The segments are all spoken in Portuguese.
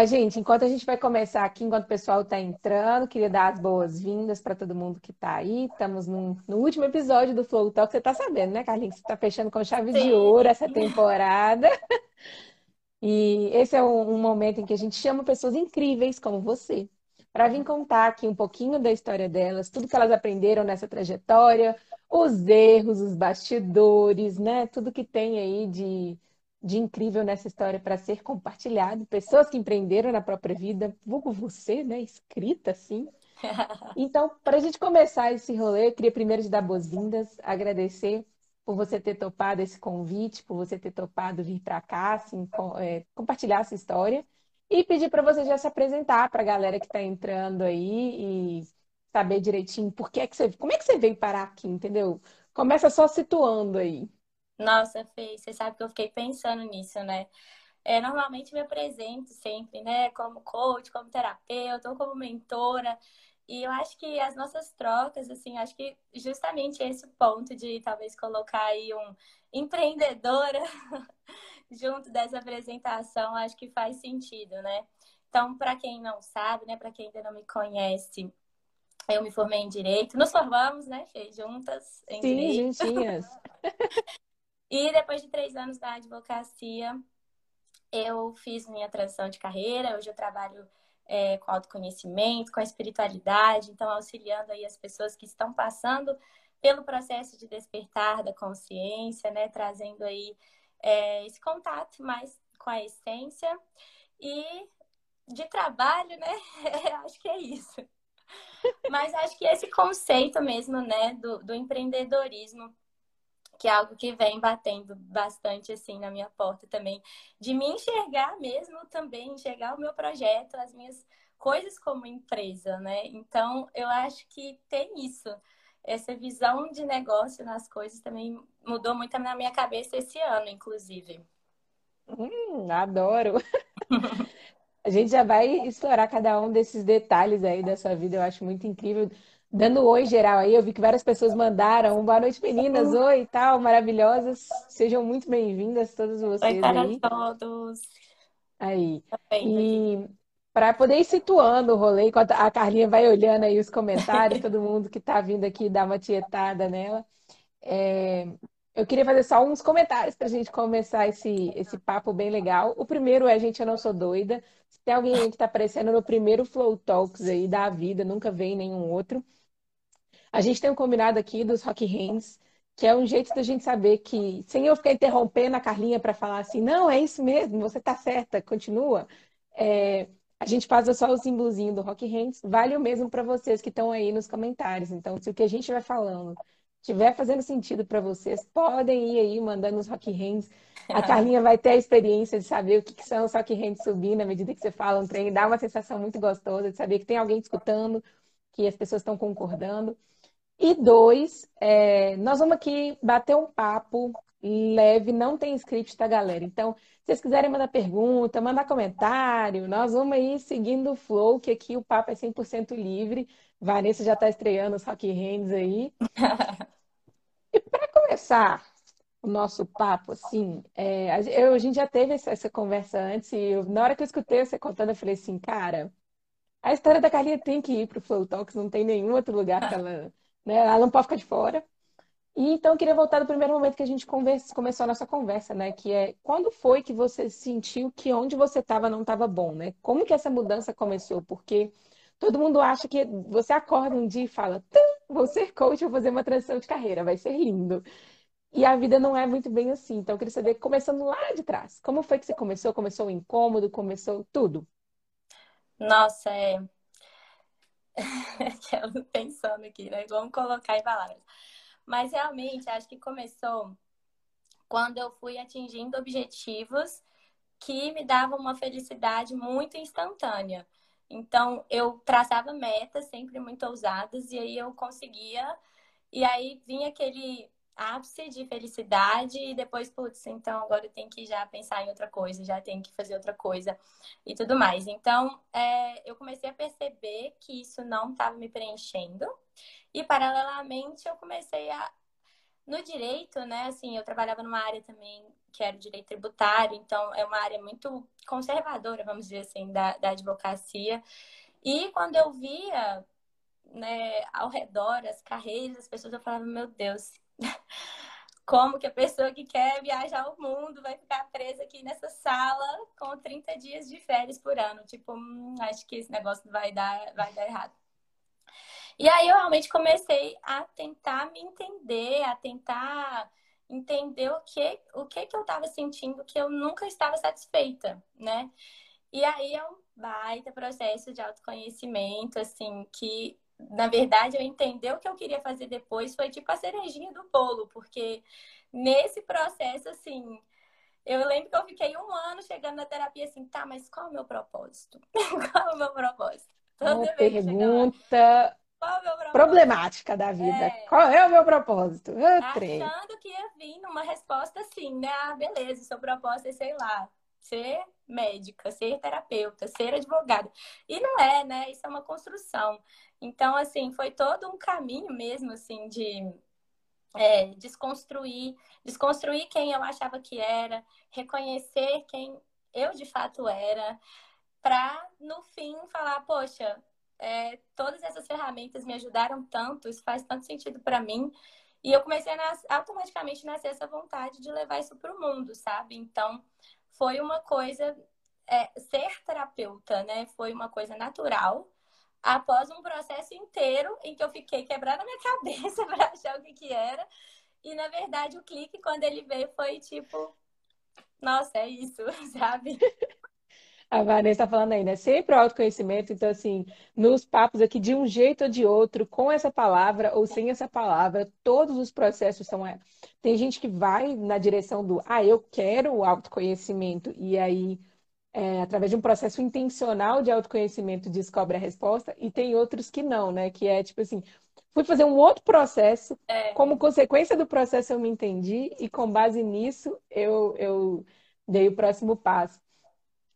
Ó, gente, enquanto a gente vai começar aqui, enquanto o pessoal está entrando, queria dar as boas-vindas para todo mundo que está aí. Estamos no, no, último episódio do Flow Talk. Você está sabendo, né, Carlinhos? Você está fechando com chave Sim. de ouro essa temporada. E esse é um, um momento em que a gente chama pessoas incríveis como você para vir contar aqui um pouquinho da história delas, tudo que elas aprenderam nessa trajetória, os erros, os bastidores, né? Tudo que tem aí de, de incrível nessa história para ser compartilhado. Pessoas que empreenderam na própria vida, vulgo você, né? Escrita assim. Então, para a gente começar esse rolê, eu queria primeiro te dar boas-vindas, agradecer por você ter topado esse convite, por você ter topado vir para cá, assim, com, é, compartilhar essa história. E pedir para você já se apresentar para a galera que está entrando aí e saber direitinho por que é que você, como é que você veio parar aqui, entendeu? Começa só situando aí. Nossa, Fê, você sabe que eu fiquei pensando nisso, né? É, normalmente me apresento sempre, né? Como coach, como terapeuta ou como mentora. E eu acho que as nossas trocas, assim, acho que justamente esse ponto de talvez colocar aí um empreendedora junto dessa apresentação, acho que faz sentido, né? Então, para quem não sabe, né, para quem ainda não me conhece, eu me formei em direito. Nos formamos, né, Fê, juntas em Sim, direito. juntinhas. e depois de três anos da advocacia, eu fiz minha transição de carreira. Hoje eu trabalho é, com autoconhecimento, com a espiritualidade, então auxiliando aí as pessoas que estão passando pelo processo de despertar da consciência, né? Trazendo aí é, esse contato mais com a essência e de trabalho, né? acho que é isso. Mas acho que esse conceito mesmo, né, do, do empreendedorismo que é algo que vem batendo bastante assim na minha porta também, de me enxergar mesmo também, enxergar o meu projeto, as minhas coisas como empresa, né? Então, eu acho que tem isso. Essa visão de negócio nas coisas também mudou muito na minha cabeça esse ano, inclusive. Hum, adoro! A gente já vai explorar cada um desses detalhes aí da sua vida, eu acho muito incrível dando oi geral aí. Eu vi que várias pessoas mandaram. Boa noite, meninas. Oi e tal, maravilhosas. Sejam muito bem-vindas, todas vocês oi para aí. todos. Aí. E para poder ir situando o rolê, enquanto a Carlinha vai olhando aí os comentários, todo mundo que está vindo aqui dar uma tietada nela. É... Eu queria fazer só uns comentários para a gente começar esse, esse papo bem legal. O primeiro é, gente, eu não sou doida. Se tem alguém que está aparecendo no primeiro Flow Talks aí da vida, nunca vem nenhum outro. A gente tem um combinado aqui dos Rock Hands, que é um jeito da gente saber que, sem eu ficar interrompendo a Carlinha para falar assim, não, é isso mesmo, você está certa, continua. É, a gente faz só o símbolozinho do Rock Hands, vale o mesmo para vocês que estão aí nos comentários. Então, se o que a gente vai falando estiver fazendo sentido para vocês, podem ir aí mandando os Rock Hands. A Carlinha vai ter a experiência de saber o que, que são os Rock Hands subir na medida que você fala um trem, dá uma sensação muito gostosa de saber que tem alguém escutando, que as pessoas estão concordando. E dois, é, nós vamos aqui bater um papo leve, não tem script, tá, galera? Então, se vocês quiserem mandar pergunta, mandar comentário, nós vamos aí seguindo o flow, que aqui o papo é 100% livre. Vanessa já está estreando os Rock Hands aí. e para começar o nosso papo, assim, é, eu, a gente já teve essa, essa conversa antes, e eu, na hora que eu escutei você contando, eu falei assim, cara, a história da Carlinha tem que ir para o Flow Talks, não tem nenhum outro lugar que ela né? Ela não pode ficar de fora. E então eu queria voltar do primeiro momento que a gente conversa, começou a nossa conversa, né? Que é quando foi que você sentiu que onde você estava não estava bom, né? Como que essa mudança começou? Porque todo mundo acha que você acorda um dia e fala, vou ser coach, vou fazer uma transição de carreira, vai ser lindo. E a vida não é muito bem assim. Então eu queria saber, começando lá de trás, como foi que você começou? Começou o incômodo, começou tudo? Nossa, é pensando aqui, né? Vamos colocar em palavras. Mas realmente, acho que começou quando eu fui atingindo objetivos que me davam uma felicidade muito instantânea. Então, eu traçava metas sempre muito ousadas e aí eu conseguia. E aí vinha aquele ápice de felicidade e depois, putz, então agora eu tenho que já pensar em outra coisa, já tenho que fazer outra coisa e tudo mais. Então, é, eu comecei a perceber que isso não estava me preenchendo e, paralelamente, eu comecei a no direito, né, assim, eu trabalhava numa área também que era o direito tributário, então é uma área muito conservadora, vamos dizer assim, da, da advocacia. E quando eu via né, ao redor as carreiras, as pessoas, eu falava, meu Deus, como que a pessoa que quer viajar ao mundo vai ficar presa aqui nessa sala com 30 dias de férias por ano? Tipo, hum, acho que esse negócio vai dar, vai dar errado. E aí eu realmente comecei a tentar me entender, a tentar entender o que o que, que eu estava sentindo que eu nunca estava satisfeita, né? E aí é um baita processo de autoconhecimento, assim, que na verdade eu entender o que eu queria fazer depois foi tipo a cerejinha do bolo, porque nesse processo, assim, eu lembro que eu fiquei um ano chegando na terapia assim, tá, mas qual é o meu propósito? qual é o meu propósito? Toda Uma pergunta problemática da vida. É... Qual é o meu propósito? Eu Achando que ia vir numa resposta assim, né? Ah, beleza, seu propósito é, sei lá, ser médica, ser terapeuta, ser advogada. E não é, né? Isso é uma construção. Então, assim, foi todo um caminho mesmo, assim, de é, desconstruir, desconstruir quem eu achava que era, reconhecer quem eu de fato era, para no fim falar, poxa, é, todas essas ferramentas me ajudaram tanto, isso faz tanto sentido para mim. E eu comecei a nas... automaticamente nascer essa vontade de levar isso para o mundo, sabe? Então, foi uma coisa. É, ser terapeuta, né? Foi uma coisa natural. Após um processo inteiro em que eu fiquei quebrando a minha cabeça para achar o que, que era. E, na verdade, o clique, quando ele veio, foi tipo: nossa, é isso, sabe? A Vanessa está falando aí, né? Sempre o autoconhecimento. Então, assim, nos papos aqui, de um jeito ou de outro, com essa palavra ou sem essa palavra, todos os processos são. É, tem gente que vai na direção do, ah, eu quero o autoconhecimento, e aí, é, através de um processo intencional de autoconhecimento, descobre a resposta, e tem outros que não, né? Que é tipo assim, fui fazer um outro processo, é. como consequência do processo eu me entendi, e com base nisso eu, eu dei o próximo passo.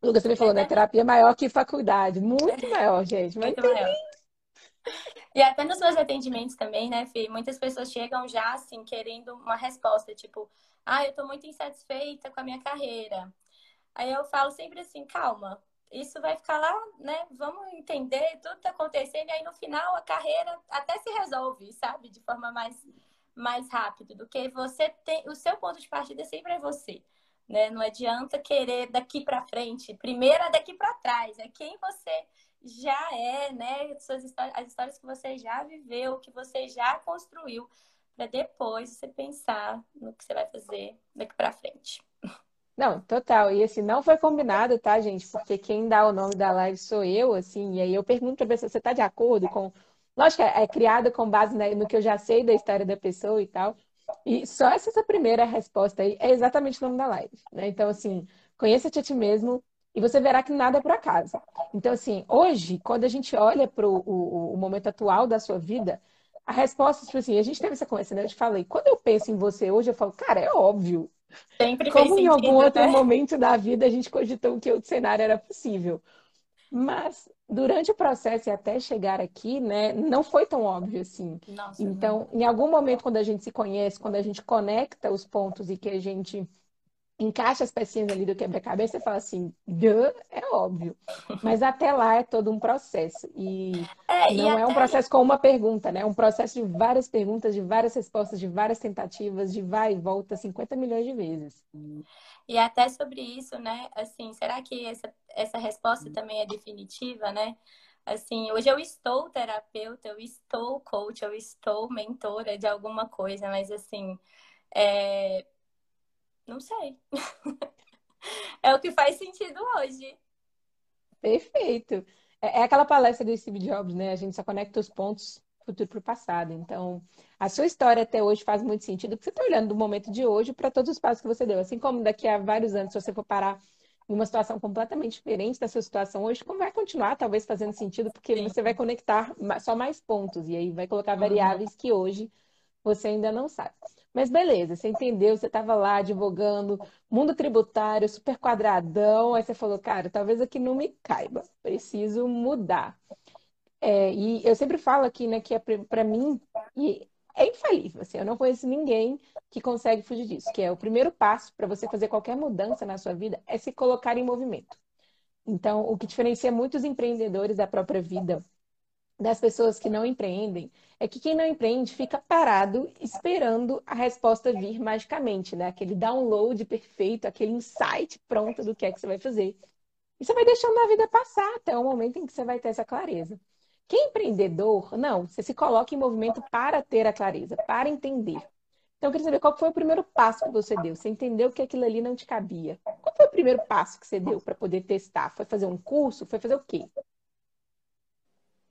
O Lucas também falou, né? Terapia é maior que faculdade. Muito maior, gente. Mas Muito maior. E até nos meus atendimentos também, né, Fê? Muitas pessoas chegam já, assim, querendo uma resposta, tipo, ah, eu tô muito insatisfeita com a minha carreira. Aí eu falo sempre assim, calma, isso vai ficar lá, né? Vamos entender, tudo tá acontecendo, e aí no final a carreira até se resolve, sabe? De forma mais, mais rápida, do que você tem. O seu ponto de partida sempre é você né? Não adianta querer daqui para frente. Primeiro é daqui para trás, é quem você já é, né? Suas histórias, as histórias que você já viveu, que você já construiu, para depois você pensar no que você vai fazer daqui para frente. Não, total. E assim, não foi combinado, tá, gente? Porque quem dá o nome da live sou eu, assim, e aí eu pergunto pra pessoa, você tá de acordo com. Lógico que é, é criada com base no que eu já sei da história da pessoa e tal. E só essa primeira resposta aí é exatamente o nome da live, né? Então, assim, conheça-te a ti mesmo e você verá que nada é por acaso. Então, assim, hoje, quando a gente olha para o, o momento atual da sua vida, a resposta, tipo assim, a gente teve essa conversa, né? Eu te falei, quando eu penso em você hoje, eu falo, cara, é óbvio. Sempre Como em algum outro né? momento da vida a gente cogitou que outro cenário era possível. Mas durante o processo e até chegar aqui, né, não foi tão óbvio assim. Nossa, então, não. em algum momento, quando a gente se conhece, quando a gente conecta os pontos e que a gente encaixa as pecinhas ali do quebra-cabeça, você fala assim, é óbvio. Mas até lá é todo um processo. E é, não e é um processo com uma pergunta, né? É um processo de várias perguntas, de várias respostas, de várias tentativas, de vai e volta 50 milhões de vezes. E até sobre isso, né? Assim, será que essa, essa resposta também é definitiva, né? Assim, hoje eu estou terapeuta, eu estou coach, eu estou mentora de alguma coisa, mas assim, é... não sei. é o que faz sentido hoje. Perfeito. É, é aquela palestra do Steve Jobs, né? A gente só conecta os pontos futuro para o passado. Então, a sua história até hoje faz muito sentido, porque você está olhando do momento de hoje para todos os passos que você deu. Assim como daqui a vários anos, se você for parar em uma situação completamente diferente da sua situação hoje, como vai continuar talvez fazendo sentido, porque Sim. você vai conectar só mais pontos e aí vai colocar uhum. variáveis que hoje você ainda não sabe. Mas beleza, você entendeu, você estava lá advogando, mundo tributário, super quadradão, aí você falou, cara, talvez aqui não me caiba, preciso mudar. É, e eu sempre falo aqui, né, que é para mim, é infalível. Assim, eu não conheço ninguém que consegue fugir disso, que é o primeiro passo para você fazer qualquer mudança na sua vida é se colocar em movimento. Então, o que diferencia muitos empreendedores da própria vida das pessoas que não empreendem é que quem não empreende fica parado esperando a resposta vir magicamente, né? Aquele download perfeito, aquele insight pronto do que é que você vai fazer. E você vai deixando a vida passar até o momento em que você vai ter essa clareza. Quem é empreendedor, não, você se coloca em movimento para ter a clareza, para entender. Então, eu queria saber qual foi o primeiro passo que você deu. Você entendeu que aquilo ali não te cabia. Qual foi o primeiro passo que você deu para poder testar? Foi fazer um curso? Foi fazer o quê?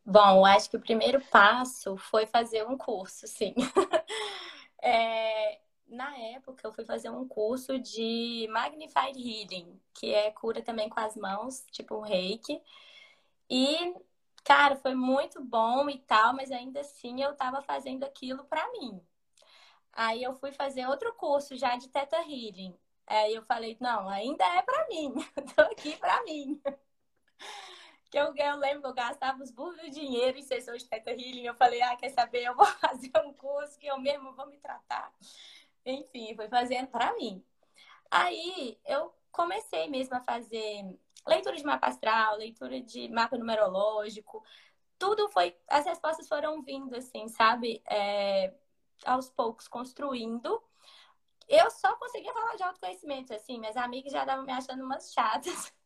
Bom, acho que o primeiro passo foi fazer um curso, sim. é, na época, eu fui fazer um curso de Magnified Healing, que é cura também com as mãos, tipo um reiki. E, cara, foi muito bom e tal, mas ainda assim eu tava fazendo aquilo para mim. Aí eu fui fazer outro curso já de Teta Healing. Aí eu falei, não, ainda é para mim, tô aqui para mim que eu, eu lembro que eu gastava os burros de dinheiro em sessões de Teta Healing. Eu falei, ah, quer saber? Eu vou fazer um curso que eu mesmo vou me tratar. Enfim, fui fazendo para mim. Aí eu comecei mesmo a fazer leitura de mapa astral, leitura de mapa numerológico. Tudo foi. As respostas foram vindo, assim, sabe? É, aos poucos, construindo. Eu só conseguia falar de autoconhecimento, assim. Minhas amigas já estavam me achando umas chatas.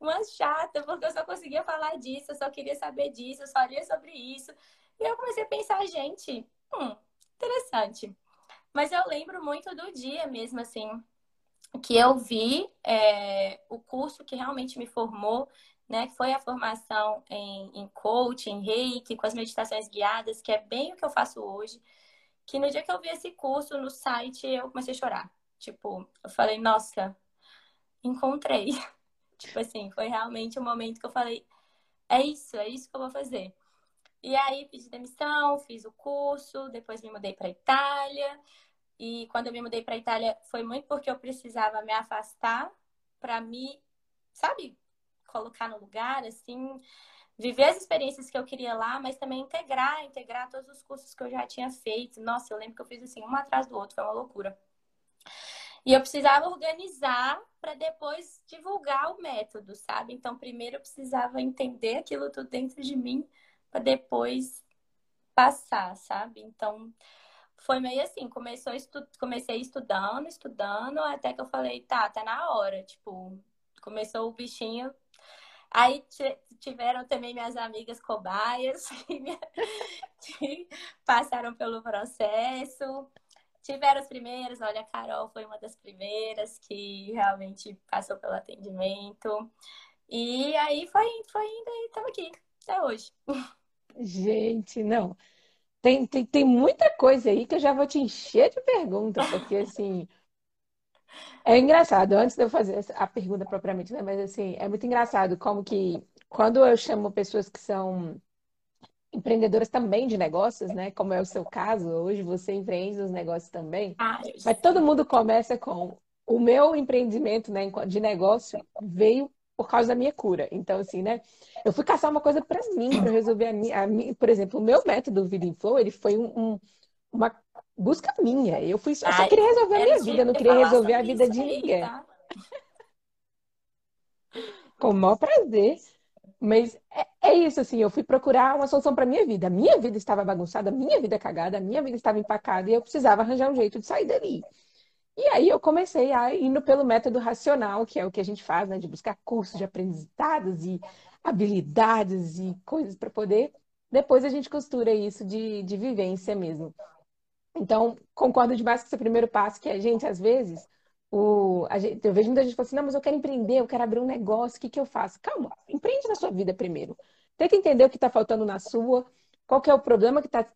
uma chata, porque eu só conseguia falar disso, eu só queria saber disso, eu só lia sobre isso. E eu comecei a pensar, gente, hum, interessante. Mas eu lembro muito do dia mesmo, assim, que eu vi é, o curso que realmente me formou, né? Que foi a formação em, em coaching, em reiki, com as meditações guiadas, que é bem o que eu faço hoje. Que no dia que eu vi esse curso no site, eu comecei a chorar. Tipo, eu falei, nossa, encontrei. Tipo assim, foi realmente o momento que eu falei: é isso, é isso que eu vou fazer. E aí pedi demissão, fiz o curso, depois me mudei para Itália. E quando eu me mudei para Itália, foi muito porque eu precisava me afastar para me, sabe, colocar no lugar, assim, viver as experiências que eu queria lá, mas também integrar, integrar todos os cursos que eu já tinha feito. Nossa, eu lembro que eu fiz assim, um atrás do outro, foi uma loucura. E eu precisava organizar para depois divulgar o método, sabe? Então, primeiro eu precisava entender aquilo tudo dentro de mim para depois passar, sabe? Então, foi meio assim, começou estu... comecei estudando, estudando, até que eu falei, tá, tá na hora, tipo, começou o bichinho. Aí tiveram também minhas amigas cobaias que passaram pelo processo. Tiveram os primeiros, olha, a Carol foi uma das primeiras que realmente passou pelo atendimento. E aí foi, foi indo e estamos aqui até hoje. Gente, não. Tem, tem, tem muita coisa aí que eu já vou te encher de perguntas, porque assim. É engraçado, antes de eu fazer a pergunta propriamente, né? Mas assim, é muito engraçado como que quando eu chamo pessoas que são empreendedoras também de negócios, né? Como é o seu caso, hoje você empreende os negócios também. Ah, Mas todo mundo começa com o meu empreendimento né, de negócio veio por causa da minha cura. Então, assim, né? Eu fui caçar uma coisa para mim, para resolver a minha, a minha, Por exemplo, o meu método Vida em Flow, ele foi um, um, uma busca minha. Eu fui só, Ai, queria resolver a minha vida, eu não queria resolver a vida de ninguém. Tá? Com o maior prazer. Mas é, é, isso, assim, eu fui procurar uma solução para minha vida. A minha vida estava bagunçada, a minha vida cagada, a minha vida estava empacada e eu precisava arranjar um jeito de sair dali. E aí eu comecei a indo pelo método racional, que é o que a gente faz, né? De buscar cursos de aprendizados e habilidades e coisas para poder. Depois a gente costura isso de, de vivência mesmo. Então, concordo demais com esse primeiro passo, que é, gente, às vezes, o, gente, eu vejo muita gente falando assim, não, mas eu quero empreender, eu quero abrir um negócio, o que, que eu faço? Calma, empreende na sua vida primeiro. Tenta entender o que está faltando na sua, qual que é o problema que está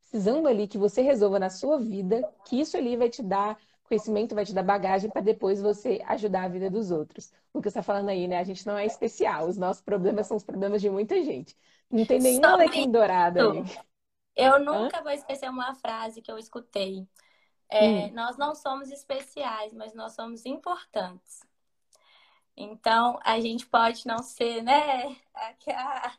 precisando ali que você resolva na sua vida, que isso ali vai te dar conhecimento, vai te dar bagagem para depois você ajudar a vida dos outros. O que você está falando aí, né? A gente não é especial, os nossos problemas são os problemas de muita gente. Não tem nenhum alecrim dourado aí. Eu nunca Hã? vou esquecer uma frase que eu escutei. É, hum. Nós não somos especiais, mas nós somos importantes. Então, a gente pode não ser, né, a,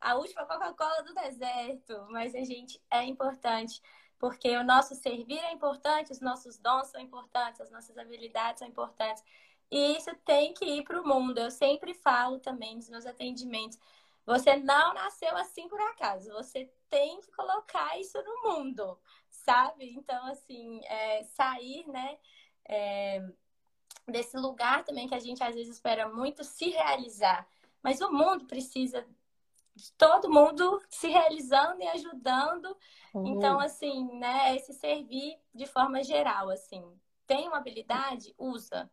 a última Coca-Cola do deserto, mas a gente é importante porque o nosso servir é importante, os nossos dons são importantes, as nossas habilidades são importantes. E isso tem que ir para o mundo. Eu sempre falo também nos meus atendimentos. Você não nasceu assim por acaso. Você tem que colocar isso no mundo, sabe? Então, assim, é, sair, né? É, desse lugar também que a gente às vezes espera muito se realizar. Mas o mundo precisa de todo mundo se realizando e ajudando. Uhum. Então, assim, né, esse servir de forma geral, assim. Tem uma habilidade? Usa.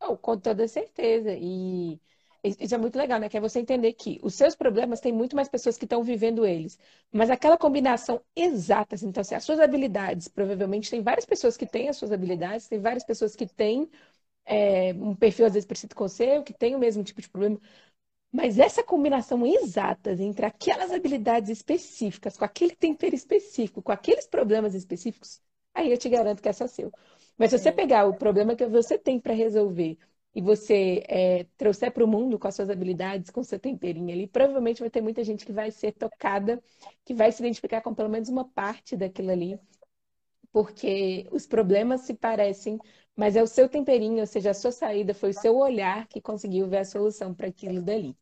Oh, com toda certeza. E isso é muito legal, né? Que é você entender que os seus problemas têm muito mais pessoas que estão vivendo eles. Mas aquela combinação exata, assim, então, assim, as suas habilidades, provavelmente tem várias pessoas que têm as suas habilidades, tem várias pessoas que têm é, um perfil, às vezes, parecido com o seu, que tem o mesmo tipo de problema. Mas essa combinação exata entre aquelas habilidades específicas, com aquele tempero específico, com aqueles problemas específicos, aí eu te garanto que é só seu. Mas se você pegar o problema que você tem para resolver e você é, trouxer para o mundo com as suas habilidades, com o seu temperinho ali, provavelmente vai ter muita gente que vai ser tocada, que vai se identificar com pelo menos uma parte daquilo ali, porque os problemas se parecem, mas é o seu temperinho, ou seja, a sua saída, foi o seu olhar que conseguiu ver a solução para aquilo dali.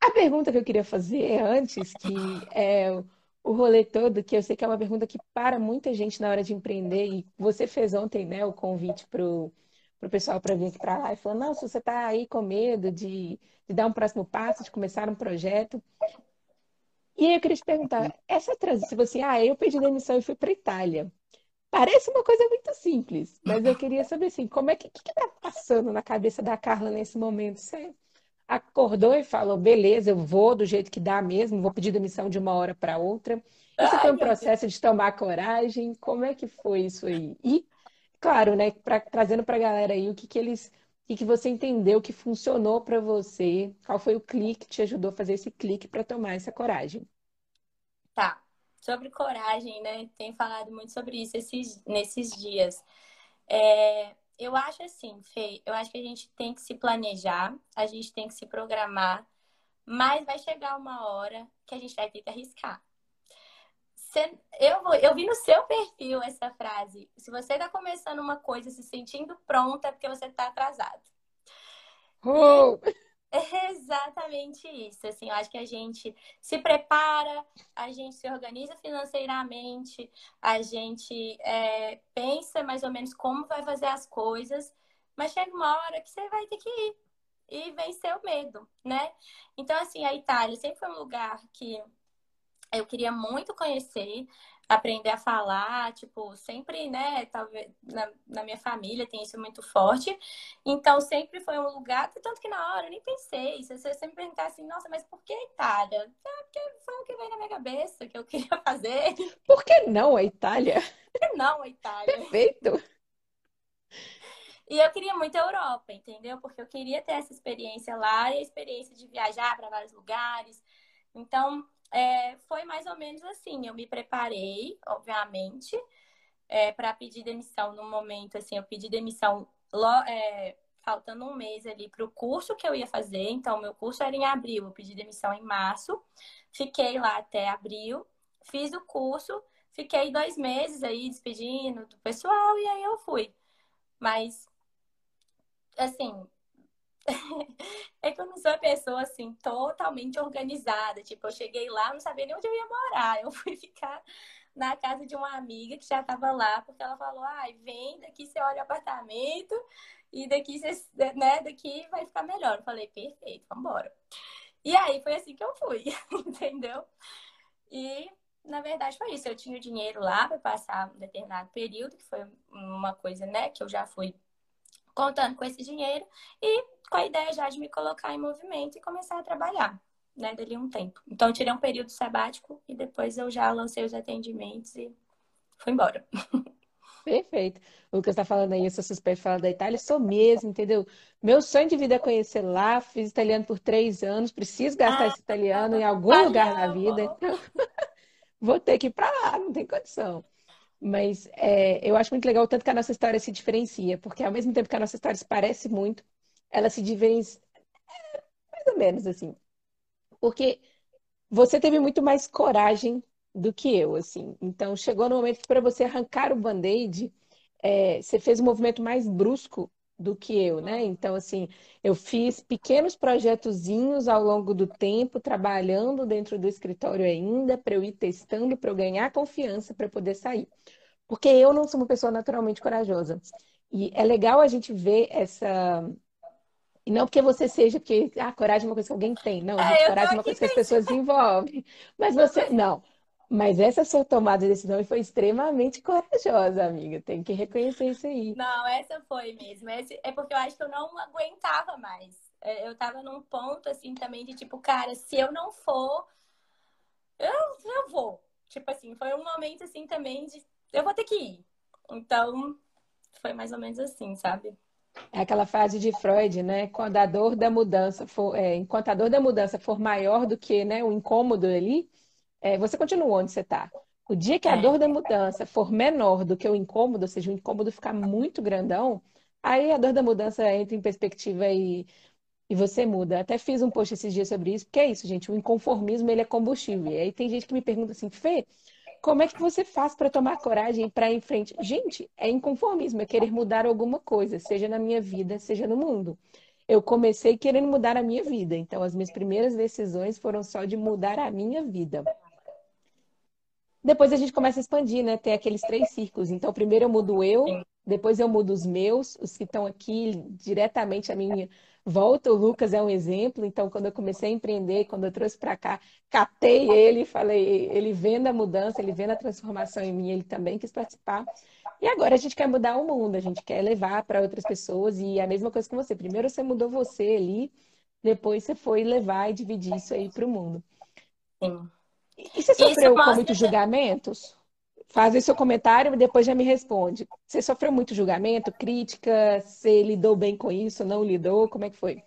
A pergunta que eu queria fazer antes, que é o rolê todo, que eu sei que é uma pergunta que para muita gente na hora de empreender, e você fez ontem, né, o convite para o pessoal para vir aqui para lá e falou, não, se você está aí com medo de, de dar um próximo passo, de começar um projeto. E aí eu queria te perguntar, essa transição, se você, ah, eu pedi demissão e fui para Itália. Parece uma coisa muito simples, mas eu queria saber assim, como é que está passando na cabeça da Carla nesse momento? Você acordou e falou: beleza, eu vou do jeito que dá mesmo, vou pedir demissão de uma hora para outra. Isso foi um processo de tomar coragem. Como é que foi isso aí? E, claro, né, pra, trazendo para a galera aí o que, que eles. O que, você entendeu que funcionou para você? Qual foi o clique que te ajudou a fazer esse clique para tomar essa coragem? Tá. Sobre coragem, né? Tenho falado muito sobre isso esses, nesses dias. É, eu acho assim, Fê, eu acho que a gente tem que se planejar, a gente tem que se programar, mas vai chegar uma hora que a gente vai ter que arriscar. Eu, eu vi no seu perfil essa frase. Se você está começando uma coisa se sentindo pronta, é porque você está atrasado. É exatamente isso. Assim, eu acho que a gente se prepara, a gente se organiza financeiramente, a gente é, pensa mais ou menos como vai fazer as coisas, mas chega uma hora que você vai ter que ir e vencer o medo, né? Então, assim, a Itália sempre foi um lugar que eu queria muito conhecer aprender a falar, tipo, sempre, né, talvez na, na, minha família tem isso muito forte. Então, sempre foi um lugar, tanto que na hora eu nem pensei. Se você sempre perguntar assim, nossa, mas por que Itália? É porque foi o que veio na minha cabeça, que eu queria fazer. Por que não a Itália? Por que não a Itália? Perfeito! E eu queria muito a Europa, entendeu? Porque eu queria ter essa experiência lá e a experiência de viajar para vários lugares. Então, é, foi mais ou menos assim. Eu me preparei, obviamente, é, para pedir demissão no momento, assim, eu pedi demissão é, faltando um mês ali para o curso que eu ia fazer. Então, meu curso era em abril, eu pedi demissão em março. Fiquei lá até abril, fiz o curso, fiquei dois meses aí despedindo do pessoal e aí eu fui. Mas, assim, é que eu não sou uma pessoa assim totalmente organizada. Tipo, eu cheguei lá, não sabia nem onde eu ia morar. Eu fui ficar na casa de uma amiga que já estava lá, porque ela falou: ai, ah, vem daqui, você olha o apartamento e daqui, você, né, daqui vai ficar melhor. Eu falei: perfeito, vamos embora. E aí foi assim que eu fui, entendeu? E na verdade foi isso. Eu tinha o dinheiro lá para passar um determinado período, que foi uma coisa, né, que eu já fui contando com esse dinheiro e com a ideia já de me colocar em movimento e começar a trabalhar, né, dali um tempo. Então, eu tirei um período sabático e depois eu já lancei os atendimentos e fui embora. Perfeito. O Lucas está falando aí, eu sou suspeito de falar da Itália, sou mesmo, entendeu? Meu sonho de vida é conhecer lá, fiz italiano por três anos, preciso gastar ah, esse italiano em algum lugar na vida, então vou ter que ir para lá, não tem condição. Mas é, eu acho muito legal o tanto que a nossa história se diferencia, porque ao mesmo tempo que a nossa história se parece muito, ela se diferencia é, mais ou menos assim. Porque você teve muito mais coragem do que eu, assim. Então, chegou no momento que para você arrancar o band-aid, é, você fez um movimento mais brusco do que eu, né? Então, assim, eu fiz pequenos projetozinhos ao longo do tempo, trabalhando dentro do escritório ainda, para eu ir testando, para eu ganhar confiança para poder sair. Porque eu não sou uma pessoa naturalmente corajosa. E é legal a gente ver essa. E não porque você seja, porque a ah, coragem é uma coisa que alguém tem. Não, gente, é, coragem é uma coisa que as pessoas desenvolvem. Mas você. Não. Mas essa sua tomada de decisão foi extremamente corajosa, amiga. Tem que reconhecer isso aí. Não, essa foi mesmo. Esse, é porque eu acho que eu não aguentava mais. É, eu tava num ponto, assim, também de tipo, cara, se eu não for, eu, eu vou. Tipo assim, foi um momento, assim, também de eu vou ter que ir. Então, foi mais ou menos assim, sabe? É aquela frase de Freud, né? Quando a dor da mudança for, é, enquanto a dor da mudança for maior do que né, o incômodo ali, é, você continua onde você está. O dia que a é. dor da mudança for menor do que o incômodo, ou seja, o incômodo ficar muito grandão, aí a dor da mudança entra em perspectiva e, e você muda. Até fiz um post esses dias sobre isso, porque é isso, gente, o inconformismo ele é combustível. E aí tem gente que me pergunta assim, Fê, como é que você faz para tomar coragem para ir em frente? Gente, é inconformismo, é querer mudar alguma coisa, seja na minha vida, seja no mundo. Eu comecei querendo mudar a minha vida, então as minhas primeiras decisões foram só de mudar a minha vida. Depois a gente começa a expandir, né? Tem aqueles três círculos. Então, primeiro eu mudo eu, depois eu mudo os meus, os que estão aqui diretamente a minha volta. O Lucas é um exemplo. Então, quando eu comecei a empreender, quando eu trouxe para cá, catei ele, falei, ele vendo a mudança, ele vendo a transformação em mim, ele também quis participar. E agora a gente quer mudar o mundo, a gente quer levar para outras pessoas e a mesma coisa com você. Primeiro você mudou você ali, depois você foi levar e dividir isso aí para o mundo. Sim. E você sofreu com muitos julgamentos? Faz esse seu comentário e depois já me responde. Você sofreu muito julgamento, crítica? Você lidou bem com isso? Não lidou? Como é que foi?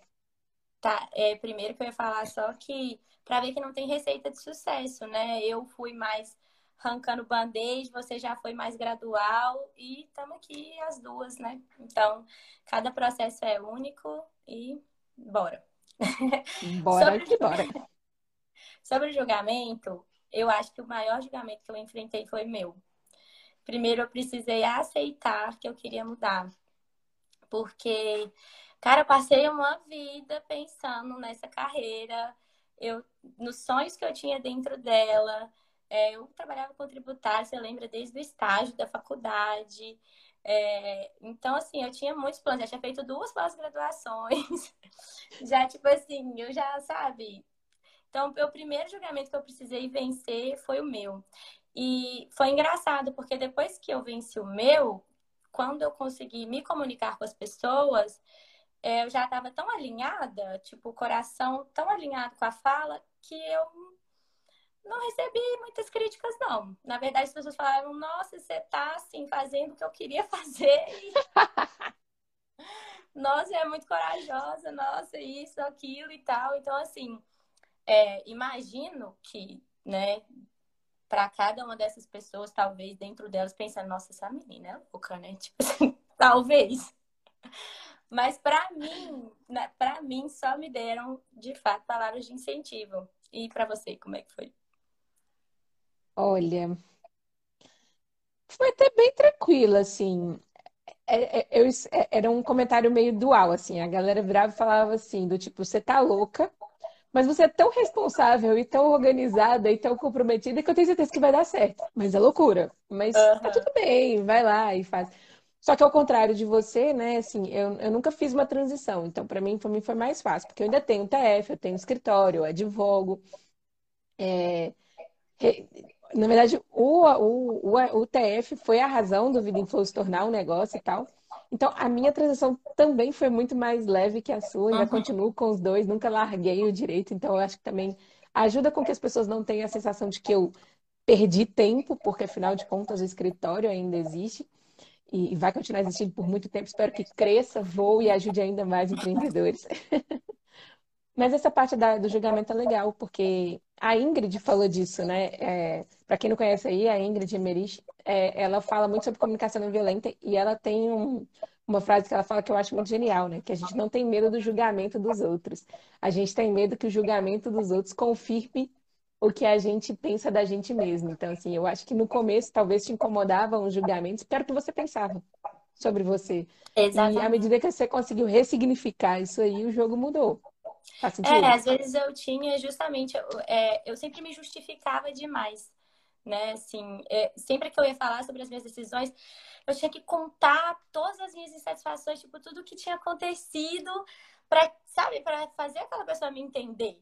Tá, é, primeiro que eu ia falar só que para ver que não tem receita de sucesso, né? Eu fui mais arrancando band-aid, você já foi mais gradual e estamos aqui as duas, né? Então, cada processo é único e bora. Bora Sobre... que bora. Sobre o julgamento, eu acho que o maior julgamento que eu enfrentei foi meu. Primeiro, eu precisei aceitar que eu queria mudar. Porque, cara, eu passei uma vida pensando nessa carreira, eu, nos sonhos que eu tinha dentro dela. É, eu trabalhava com tributário, você lembra, desde o estágio da faculdade. É, então, assim, eu tinha muitos planos, já tinha feito duas pós-graduações. já, tipo assim, eu já, sabe, então, o primeiro julgamento que eu precisei vencer foi o meu. E foi engraçado, porque depois que eu venci o meu, quando eu consegui me comunicar com as pessoas, é, eu já estava tão alinhada, tipo, o coração tão alinhado com a fala, que eu não recebi muitas críticas, não. Na verdade, as pessoas falaram, nossa, você tá, assim, fazendo o que eu queria fazer. Nossa, é muito corajosa, nossa, isso, aquilo e tal. Então, assim, é, imagino que, né, para cada uma dessas pessoas, talvez dentro delas pensando, nossa, essa menina é louca, né? Tipo assim, talvez. Mas para mim, né, para mim só me deram de fato palavras de incentivo. E para você, como é que foi? Olha, foi até bem tranquilo, assim. É, é, eu, é, era um comentário meio dual, assim. A galera virava e falava assim, do tipo, você tá louca, mas você é tão responsável e tão organizada e tão comprometida que eu tenho certeza que vai dar certo. Mas é loucura. Mas uhum. tá tudo bem, vai lá e faz. Só que ao contrário de você, né, assim, eu, eu nunca fiz uma transição. Então, para mim, para mim foi mais fácil, porque eu ainda tenho TF, eu tenho escritório, eu advogo. É, na verdade, o, o, o, o TF foi a razão do Vida Inflow se tornar um negócio e tal. Então, a minha transição também foi muito mais leve que a sua, ainda uhum. continuo com os dois, nunca larguei o direito, então eu acho que também ajuda com que as pessoas não tenham a sensação de que eu perdi tempo, porque afinal de contas o escritório ainda existe e vai continuar existindo por muito tempo. Espero que cresça, voe e ajude ainda mais empreendedores. Mas essa parte da, do julgamento é legal, porque a Ingrid falou disso, né? É, Para quem não conhece aí, a Ingrid Emerich, é, ela fala muito sobre comunicação não violenta e ela tem um, uma frase que ela fala que eu acho muito genial, né? Que a gente não tem medo do julgamento dos outros. A gente tem medo que o julgamento dos outros confirme o que a gente pensa da gente mesmo. Então, assim, eu acho que no começo talvez te incomodavam os julgamentos, era o que você pensava sobre você. Exatamente. E à medida que você conseguiu ressignificar isso aí, o jogo mudou. Faz sentido? É, às vezes eu tinha justamente, é, eu sempre me justificava demais, né? Assim, é, sempre que eu ia falar sobre as minhas decisões, eu tinha que contar todas as minhas insatisfações, tipo, tudo que tinha acontecido, para, sabe, para fazer aquela pessoa me entender.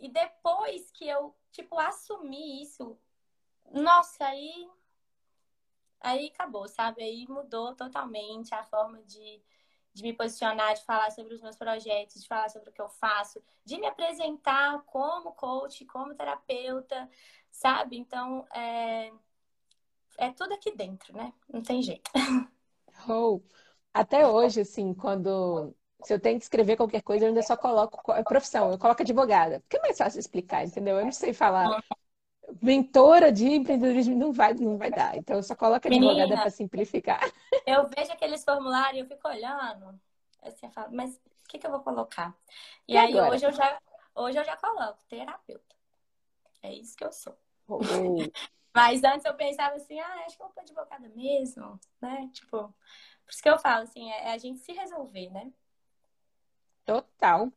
E depois que eu, tipo, assumi isso, nossa, aí aí acabou, sabe? Aí mudou totalmente a forma de, de me posicionar, de falar sobre os meus projetos, de falar sobre o que eu faço, de me apresentar como coach, como terapeuta, sabe? Então, é, é tudo aqui dentro, né? Não tem jeito. Oh. Até hoje, assim, quando se eu tenho que escrever qualquer coisa, eu ainda só coloco profissão, eu coloco advogada, porque é mais fácil explicar, entendeu? Eu não sei falar mentora de empreendedorismo não vai, não vai dar. Então eu só coloco advogada para simplificar. Eu vejo aqueles formulários, eu fico olhando, assim, eu falo, mas o que, que eu vou colocar? E, e aí agora? hoje eu já hoje eu já coloco terapeuta. É isso que eu sou. Oh. mas antes eu pensava assim, ah, acho que eu vou advogada mesmo, né? Tipo, por isso que eu falo assim, é, é a gente se resolver, né? Total.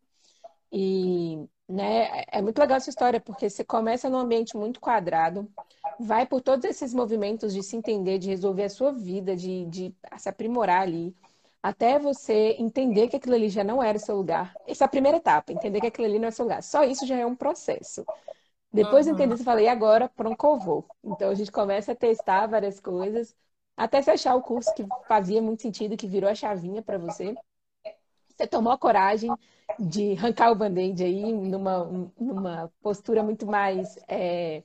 E né, é muito legal essa história, porque você começa num ambiente muito quadrado, vai por todos esses movimentos de se entender, de resolver a sua vida, de, de se aprimorar ali, até você entender que aquilo ali já não era o seu lugar. Essa é a primeira etapa, entender que aquilo ali não é o seu lugar. Só isso já é um processo. Depois uhum. de entender, você fala, e agora, para onde eu vou? Então a gente começa a testar várias coisas, até achar o curso que fazia muito sentido, que virou a chavinha para você. Você tomou a coragem de arrancar o band-aid aí numa, numa postura muito mais é,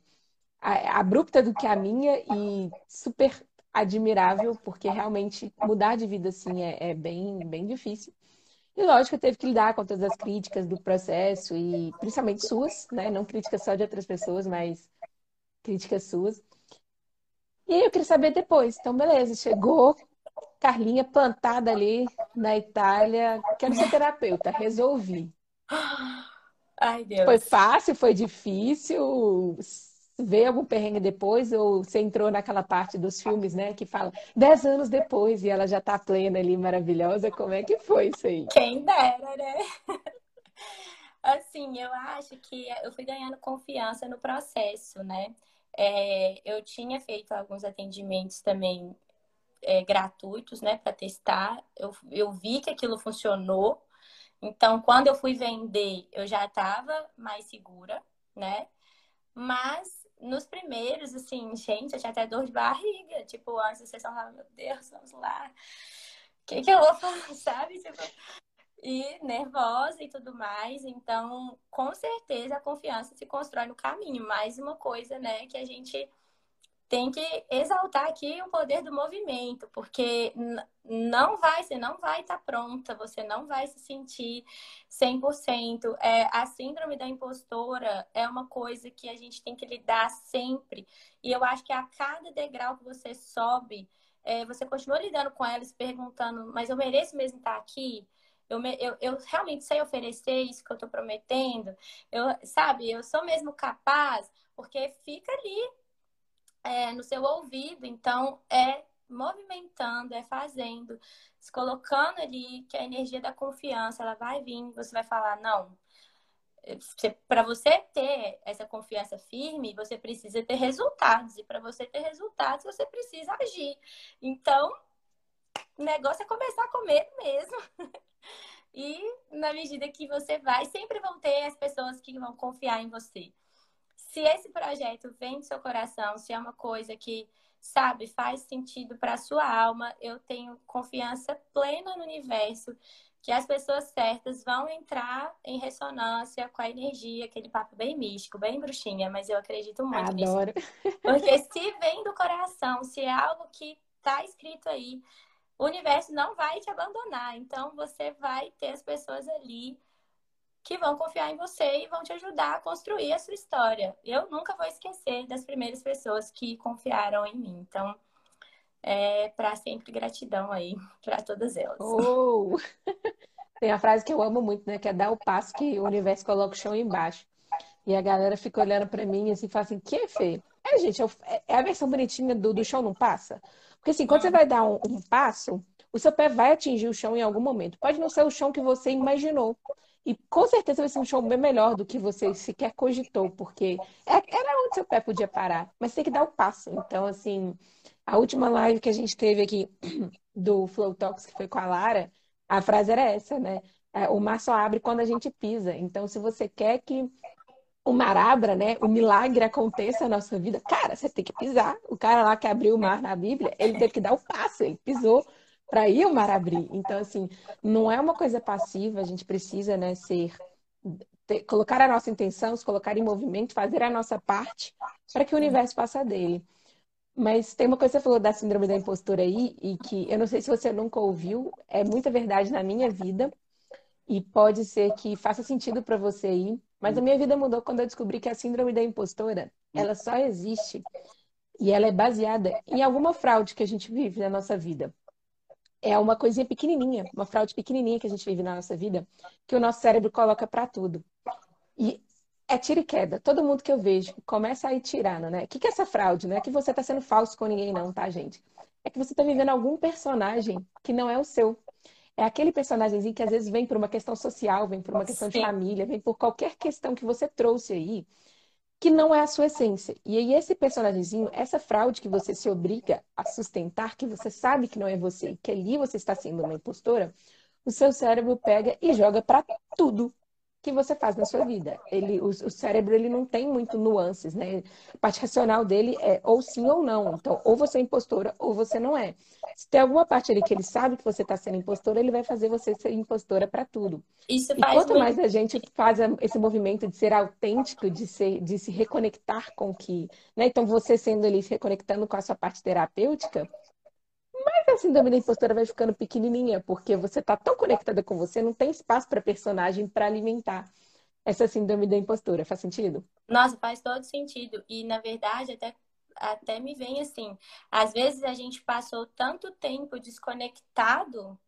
abrupta do que a minha e super admirável, porque realmente mudar de vida assim é, é bem, bem difícil. E lógico, teve que lidar com todas as críticas do processo e principalmente suas, né? Não críticas só de outras pessoas, mas críticas suas. E aí eu queria saber depois. Então, beleza, chegou, Carlinha plantada ali na Itália. Quero ser terapeuta, resolvi. Ai, Deus. Foi fácil, foi difícil? Ver algum perrengue depois? Ou você entrou naquela parte dos filmes, né? Que fala dez anos depois e ela já tá plena ali, maravilhosa. Como é que foi isso aí? Quem dera, né? Assim, eu acho que eu fui ganhando confiança no processo, né? É, eu tinha feito alguns atendimentos também é, gratuitos, né, para testar. Eu, eu vi que aquilo funcionou. Então, quando eu fui vender, eu já estava mais segura, né? Mas nos primeiros, assim, gente, eu tinha até dor de barriga. Tipo, antes vocês falavam, meu Deus, vamos lá. O que, que eu vou fazer, sabe? Tipo, e nervosa e tudo mais. Então, com certeza, a confiança se constrói no caminho. Mais uma coisa, né, que a gente tem que exaltar aqui o poder do movimento, porque não vai, você não vai estar tá pronta, você não vai se sentir 100%. É, a síndrome da impostora é uma coisa que a gente tem que lidar sempre. E eu acho que a cada degrau que você sobe, é, você continua lidando com ela, se perguntando, mas eu mereço mesmo estar aqui? Eu, eu, eu realmente sei oferecer isso que eu estou prometendo? Eu, sabe, eu sou mesmo capaz? Porque fica ali é, no seu ouvido. Então, é movimentando, é fazendo, se colocando ali que a energia da confiança ela vai vir, você vai falar, não. Para você ter essa confiança firme, você precisa ter resultados. E para você ter resultados, você precisa agir. Então, o negócio é começar a comer mesmo. e na medida que você vai, sempre vão ter as pessoas que vão confiar em você se esse projeto vem do seu coração, se é uma coisa que, sabe, faz sentido para a sua alma, eu tenho confiança plena no universo que as pessoas certas vão entrar em ressonância com a energia, aquele papo bem místico, bem bruxinha, mas eu acredito muito Adoro. nisso. Porque se vem do coração, se é algo que está escrito aí, o universo não vai te abandonar. Então você vai ter as pessoas ali que vão confiar em você e vão te ajudar a construir a sua história. Eu nunca vou esquecer das primeiras pessoas que confiaram em mim. Então, é para sempre gratidão aí para todas elas. Oh! Tem a frase que eu amo muito, né? Que é dar o passo que o universo coloca o chão embaixo. E a galera fica olhando para mim assim, fala assim, que Fê? É, gente, é, é a versão bonitinha do, do chão não passa? Porque assim, quando você vai dar um, um passo, o seu pé vai atingir o chão em algum momento. Pode não ser o chão que você imaginou. E com certeza vai ser um chão bem melhor do que você sequer cogitou, porque é, era onde seu pé podia parar. Mas tem que dar o passo. Então, assim, a última live que a gente teve aqui do Flow Talks, que foi com a Lara, a frase era essa, né? É, o mar só abre quando a gente pisa. Então, se você quer que o marabra, né, o milagre aconteça na nossa vida, cara, você tem que pisar. O cara lá que abriu o mar na Bíblia, ele teve que dar o passo, ele pisou para ir o mar abrir. Então, assim, não é uma coisa passiva, a gente precisa, né, ser ter, colocar a nossa intenção, se colocar em movimento, fazer a nossa parte para que o universo faça dele. Mas tem uma coisa que você falou da síndrome da impostora aí, e que eu não sei se você nunca ouviu, é muita verdade na minha vida, e pode ser que faça sentido para você aí, mas a minha vida mudou quando eu descobri que a síndrome da impostora, ela só existe e ela é baseada em alguma fraude que a gente vive na nossa vida é uma coisinha pequenininha, uma fraude pequenininha que a gente vive na nossa vida, que o nosso cérebro coloca para tudo. E é tira e queda. Todo mundo que eu vejo começa a ir tirando, né? O que, que é essa fraude? Não é que você está sendo falso com ninguém, não, tá, gente? É que você está vivendo algum personagem que não é o seu. É aquele personagemzinho que às vezes vem por uma questão social, vem por uma questão Sim. de família, vem por qualquer questão que você trouxe aí que não é a sua essência. E aí esse personagemzinho, essa fraude que você se obriga a sustentar, que você sabe que não é você, que ali você está sendo uma impostora, o seu cérebro pega e joga para tudo que você faz na sua vida. Ele, o, o, cérebro ele não tem muito nuances, né? A parte racional dele é ou sim ou não. Então, ou você é impostora ou você não é. Se tem alguma parte ali que ele sabe que você está sendo impostora, ele vai fazer você ser impostora para tudo. Isso e quanto muito... mais a gente faz esse movimento de ser autêntico, de, ser, de se reconectar com o que. Né? Então, você sendo ali, se reconectando com a sua parte terapêutica, mais a síndrome da impostora vai ficando pequenininha, porque você está tão conectada com você, não tem espaço para personagem para alimentar essa síndrome da impostora. Faz sentido? Nossa, faz todo sentido. E, na verdade, até, até me vem assim: às vezes a gente passou tanto tempo desconectado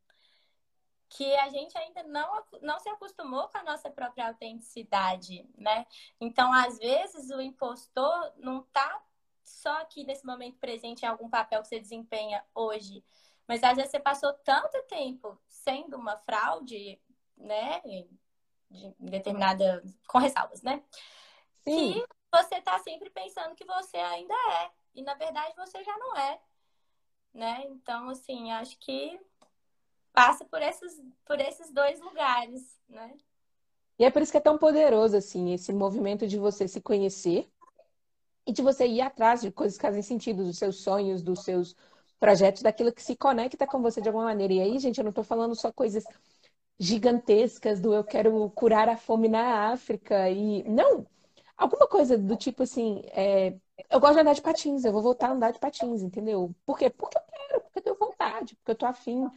que a gente ainda não, não se acostumou com a nossa própria autenticidade, né? Então, às vezes, o impostor não está só aqui nesse momento presente em algum papel que você desempenha hoje. Mas às vezes você passou tanto tempo sendo uma fraude, né? De determinada. com ressalvas, né? Sim. Que você tá sempre pensando que você ainda é. E na verdade você já não é. Né? Então, assim, acho que passa por esses, por esses dois lugares, né? E é por isso que é tão poderoso, assim, esse movimento de você se conhecer e de você ir atrás de coisas que fazem sentido, dos seus sonhos, dos seus projetos, daquilo que se conecta com você de alguma maneira. E aí, gente, eu não estou falando só coisas gigantescas do eu quero curar a fome na África e não alguma coisa do tipo assim é... eu gosto de andar de patins eu vou voltar a andar de patins entendeu? Por quê? Porque eu quero porque eu tenho vontade porque eu tô afim.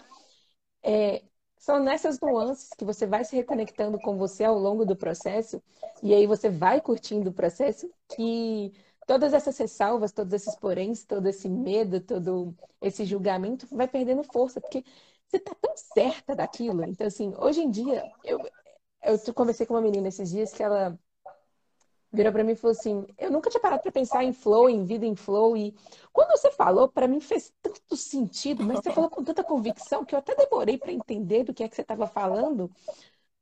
É... são nessas nuances que você vai se reconectando com você ao longo do processo e aí você vai curtindo o processo que todas essas ressalvas, todos esses poréns, todo esse medo, todo esse julgamento vai perdendo força, porque você tá tão certa daquilo. Então, assim, hoje em dia, eu, eu conversei com uma menina esses dias que ela virou para mim e falou assim: Eu nunca tinha parado para pensar em flow, em vida em flow. E quando você falou, para mim fez tanto sentido, mas você falou com tanta convicção que eu até demorei para entender do que é que você estava falando.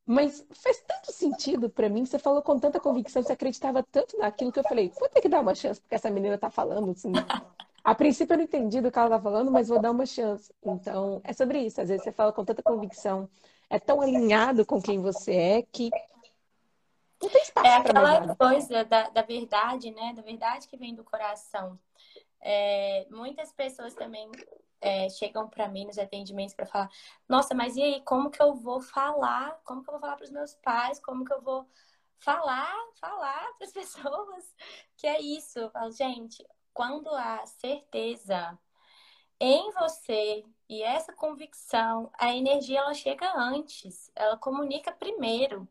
Mas faz tanto sentido para mim, você falou com tanta convicção, você acreditava tanto naquilo que eu falei, vou ter que dar uma chance, porque essa menina tá falando assim. A princípio eu não entendi do que ela tá falando, mas vou dar uma chance. Então, é sobre isso. Às vezes você fala com tanta convicção, é tão alinhado com quem você é que não tem espaço É aquela coisa da, da verdade, né? Da verdade que vem do coração. É, muitas pessoas também é, chegam para mim nos atendimentos para falar: nossa, mas e aí, como que eu vou falar? Como que eu vou falar para os meus pais? Como que eu vou falar, falar para as pessoas que é isso? Eu falo, gente, quando há certeza em você e essa convicção, a energia ela chega antes, ela comunica primeiro.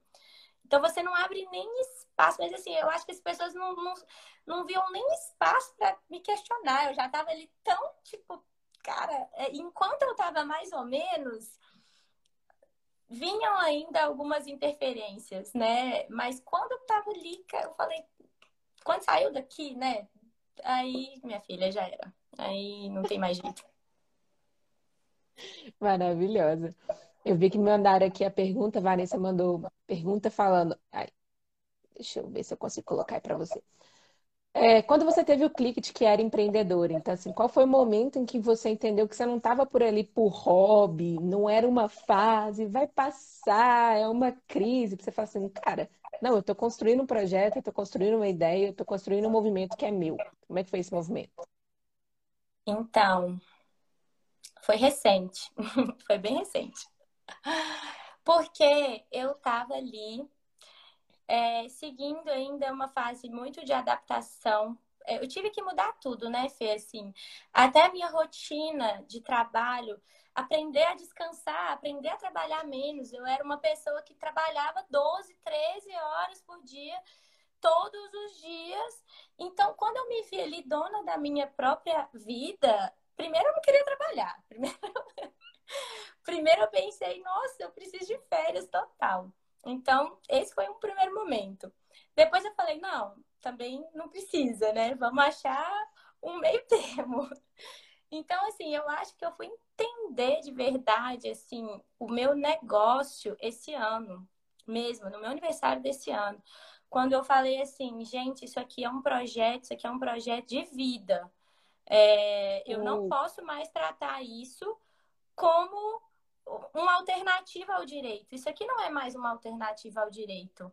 Então você não abre nem espaço, mas assim, eu acho que as pessoas não, não, não viam nem espaço para me questionar. Eu já estava ali tão, tipo, cara, é, enquanto eu tava mais ou menos vinham ainda algumas interferências, né? Mas quando eu tava ali, eu falei, quando saiu daqui, né? Aí, minha filha, já era. Aí não tem mais jeito. Maravilhosa. Eu vi que me mandaram aqui a pergunta, Vanessa mandou pergunta falando. Ai, deixa eu ver se eu consigo colocar aí para você. É, quando você teve o clique de que era empreendedora, então assim, qual foi o momento em que você entendeu que você não estava por ali por hobby, não era uma fase, vai passar, é uma crise, você fala assim, cara, não, eu estou construindo um projeto, eu estou construindo uma ideia, eu estou construindo um movimento que é meu. Como é que foi esse movimento? Então, foi recente, foi bem recente. Porque eu estava ali é, seguindo ainda uma fase muito de adaptação. É, eu tive que mudar tudo, né, Fê? Assim, até a minha rotina de trabalho, aprender a descansar, aprender a trabalhar menos. Eu era uma pessoa que trabalhava 12, 13 horas por dia, todos os dias. Então, quando eu me vi ali dona da minha própria vida, primeiro eu não queria trabalhar. Primeiro, primeiro eu pensei, nossa, eu preciso de férias total. Então, esse foi um primeiro momento. Depois eu falei, não, também não precisa, né? Vamos achar um meio termo. Então, assim, eu acho que eu fui entender de verdade, assim, o meu negócio esse ano, mesmo, no meu aniversário desse ano. Quando eu falei assim, gente, isso aqui é um projeto, isso aqui é um projeto de vida. É, eu não posso mais tratar isso como uma alternativa ao direito. Isso aqui não é mais uma alternativa ao direito.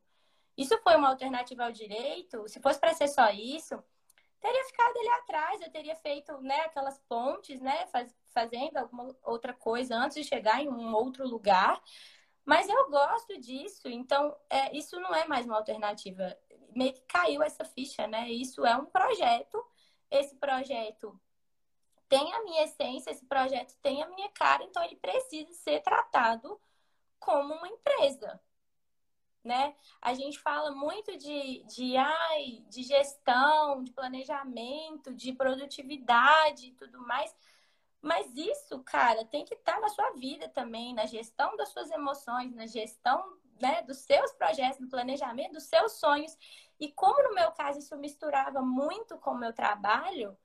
Isso foi uma alternativa ao direito, se fosse para ser só isso, teria ficado ali atrás, eu teria feito né, aquelas pontes, né, faz, fazendo alguma outra coisa antes de chegar em um outro lugar. Mas eu gosto disso, então é, isso não é mais uma alternativa. Meio que caiu essa ficha, né? Isso é um projeto. Esse projeto tem a minha essência, esse projeto tem a minha cara, então ele precisa ser tratado como uma empresa. Né? A gente fala muito de, de, ai, de gestão, de planejamento, de produtividade e tudo mais. Mas isso, cara, tem que estar na sua vida também, na gestão das suas emoções, na gestão né, dos seus projetos, no planejamento dos seus sonhos. E como no meu caso isso misturava muito com o meu trabalho,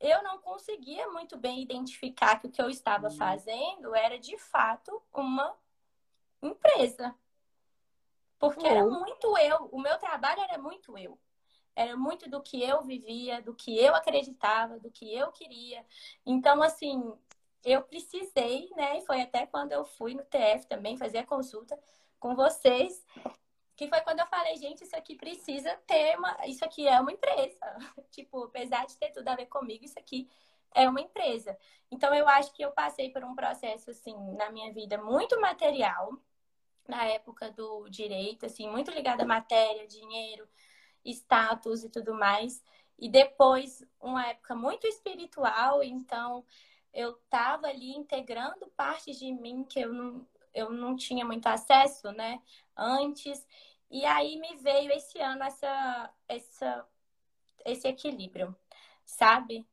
eu não conseguia muito bem identificar que o que eu estava uhum. fazendo era de fato uma empresa. Porque era uhum. muito eu, o meu trabalho era muito eu. Era muito do que eu vivia, do que eu acreditava, do que eu queria. Então, assim, eu precisei, né? E foi até quando eu fui no TF também fazer a consulta com vocês, que foi quando eu falei, gente, isso aqui precisa ter uma. Isso aqui é uma empresa. tipo, apesar de ter tudo a ver comigo, isso aqui é uma empresa. Então, eu acho que eu passei por um processo, assim, na minha vida muito material, na época do direito, assim, muito ligado à matéria, dinheiro, status e tudo mais. E depois, uma época muito espiritual, então eu estava ali integrando partes de mim que eu não, eu não tinha muito acesso, né, antes. E aí me veio esse ano essa, essa, esse equilíbrio, sabe?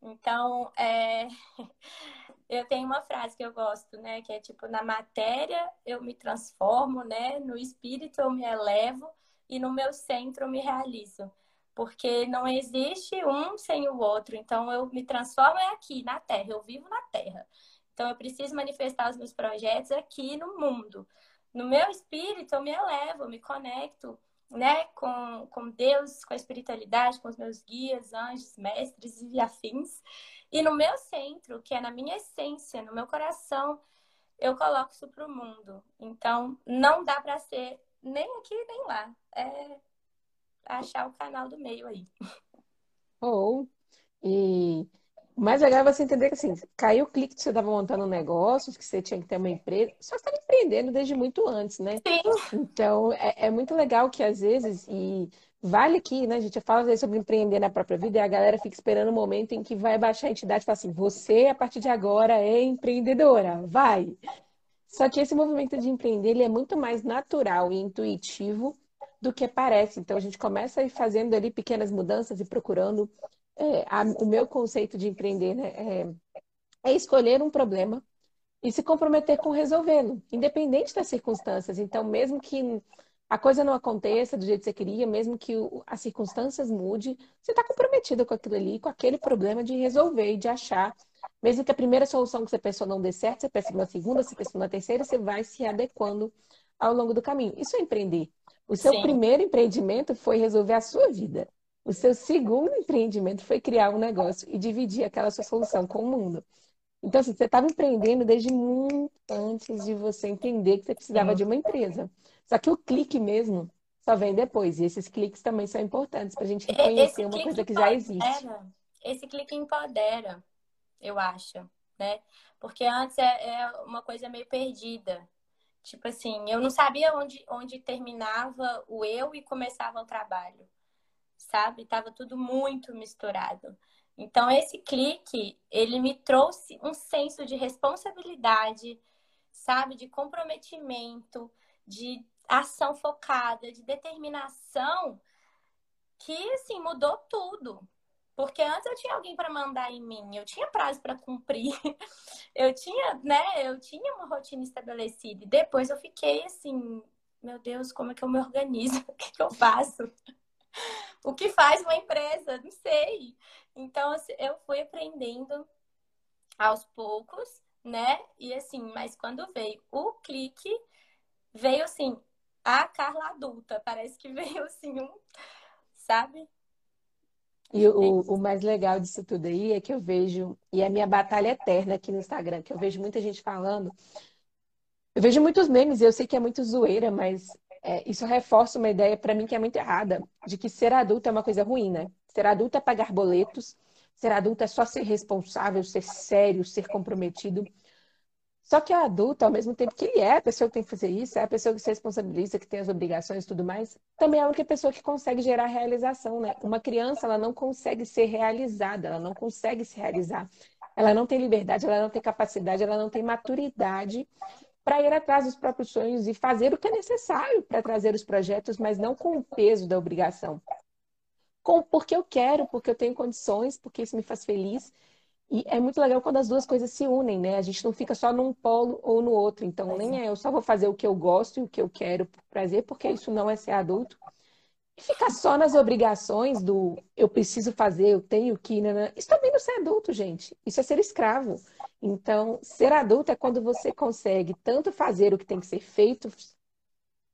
Então, é... eu tenho uma frase que eu gosto, né? Que é tipo, na matéria eu me transformo, né? No espírito eu me elevo e no meu centro eu me realizo. Porque não existe um sem o outro. Então, eu me transformo é aqui, na Terra. Eu vivo na Terra. Então, eu preciso manifestar os meus projetos aqui no mundo no meu espírito eu me elevo, eu me conecto, né, com, com Deus, com a espiritualidade, com os meus guias, anjos, mestres e afins. E no meu centro, que é na minha essência, no meu coração, eu coloco isso para o mundo. Então, não dá para ser nem aqui nem lá. É achar o canal do meio aí. Ou, oh, e o mais legal é você entender que assim, caiu o clique que você estava montando um negócio, que você tinha que ter uma empresa, só estava empreendendo desde muito antes, né? Sim. Então é, é, muito legal que às vezes, e vale aqui, né? A gente fala às vezes sobre empreender na própria vida e a galera fica esperando o momento em que vai baixar a entidade e fala assim, você a partir de agora é empreendedora, vai. Só que esse movimento de empreender ele é muito mais natural e intuitivo do que parece. Então a gente começa a ir fazendo ali pequenas mudanças e procurando é, a, o meu conceito de empreender né, é, é, escolher um problema e se comprometer com resolvê-lo, independente das circunstâncias. Então, mesmo que a coisa não aconteça do jeito que você queria, mesmo que as circunstâncias mudem, você está comprometido com aquilo ali, com aquele problema de resolver e de achar. Mesmo que a primeira solução que você pensou não dê certo, você pensa na segunda, você pensa na terceira, você vai se adequando ao longo do caminho. Isso é empreender. O seu Sim. primeiro empreendimento foi resolver a sua vida. O seu segundo empreendimento foi criar um negócio e dividir aquela sua solução com o mundo. Então, assim, você estava empreendendo desde muito antes de você entender que você precisava de uma empresa. Só que o clique mesmo só vem depois. E esses cliques também são importantes para a gente reconhecer uma coisa que já existe. Esse clique empodera, eu acho, né? Porque antes é, é uma coisa meio perdida. Tipo assim, eu não sabia onde, onde terminava o eu e começava o trabalho, sabe? Tava tudo muito misturado. Então, esse clique, ele me trouxe um senso de responsabilidade, sabe? De comprometimento, de ação focada, de determinação, que, assim, mudou tudo. Porque antes eu tinha alguém para mandar em mim, eu tinha prazo para cumprir, eu tinha, né, eu tinha uma rotina estabelecida. E depois eu fiquei assim, meu Deus, como é que eu me organizo? O que, que eu faço? O que faz uma empresa? Não sei. Então, assim, eu fui aprendendo aos poucos, né? E assim, mas quando veio o clique, veio assim, a Carla adulta. Parece que veio assim, um, sabe? E o, o, mais legal disso tudo aí é que eu vejo, e é a minha batalha eterna aqui no Instagram, que eu vejo muita gente falando. Eu vejo muitos memes e eu sei que é muito zoeira, mas é, isso reforça uma ideia para mim que é muito errada, de que ser adulto é uma coisa ruim, né? Ser adulto é pagar boletos, ser adulto é só ser responsável, ser sério, ser comprometido. Só que o adulto, ao mesmo tempo que ele é a pessoa que tem que fazer isso, é a pessoa que se responsabiliza, que tem as obrigações e tudo mais, também é a única pessoa que consegue gerar realização, né? Uma criança, ela não consegue ser realizada, ela não consegue se realizar. Ela não tem liberdade, ela não tem capacidade, ela não tem maturidade para ir atrás dos próprios sonhos e fazer o que é necessário para trazer os projetos, mas não com o peso da obrigação. Com, porque eu quero, porque eu tenho condições, porque isso me faz feliz e é muito legal quando as duas coisas se unem, né? A gente não fica só num polo ou no outro. Então, nem é eu só vou fazer o que eu gosto e o que eu quero por prazer, porque isso não é ser adulto. E ficar só nas obrigações do eu preciso fazer, eu tenho que. Né? Isso também não é ser adulto, gente. Isso é ser escravo. Então, ser adulto é quando você consegue tanto fazer o que tem que ser feito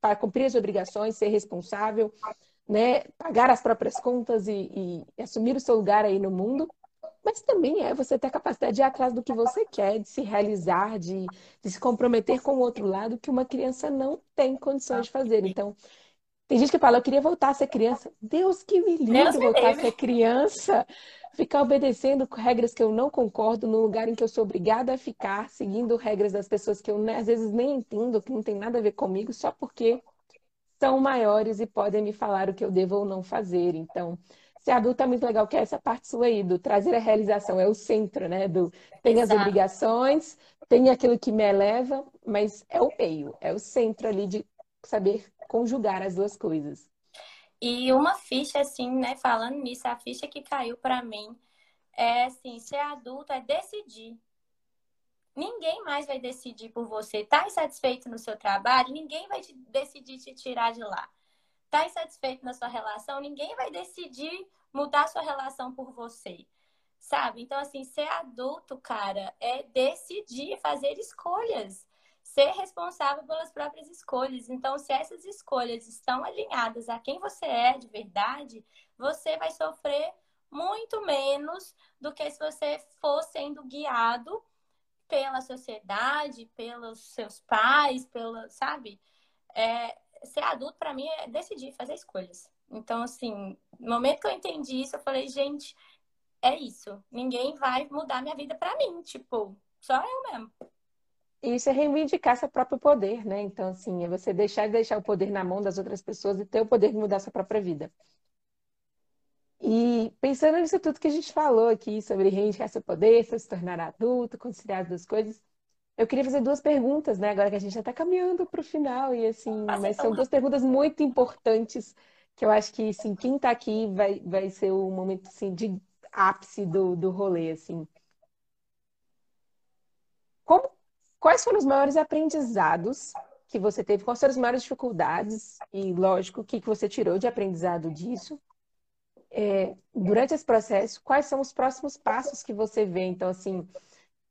para cumprir as obrigações, ser responsável, né? Pagar as próprias contas e, e assumir o seu lugar aí no mundo mas também é você ter a capacidade de ir atrás do que você quer, de se realizar, de, de se comprometer com o outro lado, que uma criança não tem condições de fazer. Então, tem gente que fala, eu queria voltar a ser criança. Deus que me livre voltar a ser criança. Ficar obedecendo regras que eu não concordo, no lugar em que eu sou obrigada a ficar, seguindo regras das pessoas que eu às vezes nem entendo, que não tem nada a ver comigo, só porque são maiores e podem me falar o que eu devo ou não fazer. Então, Ser adulto é muito legal, que é essa parte sua aí, do trazer a realização, é o centro, né? Do tem Exato. as obrigações, tem aquilo que me eleva, mas é o meio, é o centro ali de saber conjugar as duas coisas. E uma ficha, assim, né? Falando nisso, a ficha que caiu para mim é assim: ser adulto é decidir. Ninguém mais vai decidir por você. Tá insatisfeito no seu trabalho? Ninguém vai te decidir te tirar de lá está insatisfeito na sua relação, ninguém vai decidir mudar sua relação por você. Sabe? Então, assim, ser adulto, cara, é decidir fazer escolhas. Ser responsável pelas próprias escolhas. Então, se essas escolhas estão alinhadas a quem você é de verdade, você vai sofrer muito menos do que se você for sendo guiado pela sociedade, pelos seus pais, pela, sabe? É, ser adulto para mim é decidir fazer escolhas. Então, assim, no momento que eu entendi isso, eu falei, gente, é isso. Ninguém vai mudar minha vida para mim, tipo, só eu mesmo. Isso é reivindicar seu próprio poder, né? Então, assim, é você deixar de deixar o poder na mão das outras pessoas e ter o poder de mudar sua própria vida. E pensando nisso tudo que a gente falou aqui sobre reivindicar seu poder, se tornar adulto, conciliar as duas coisas, eu queria fazer duas perguntas, né? Agora que a gente já está caminhando para o final, e assim, mas são duas perguntas muito importantes que eu acho que assim, quem está aqui vai, vai ser o momento assim, de ápice do, do rolê, assim. Como, quais foram os maiores aprendizados que você teve? Quais foram as maiores dificuldades? E, lógico, o que você tirou de aprendizado disso? É, durante esse processo, quais são os próximos passos que você vê? Então, assim,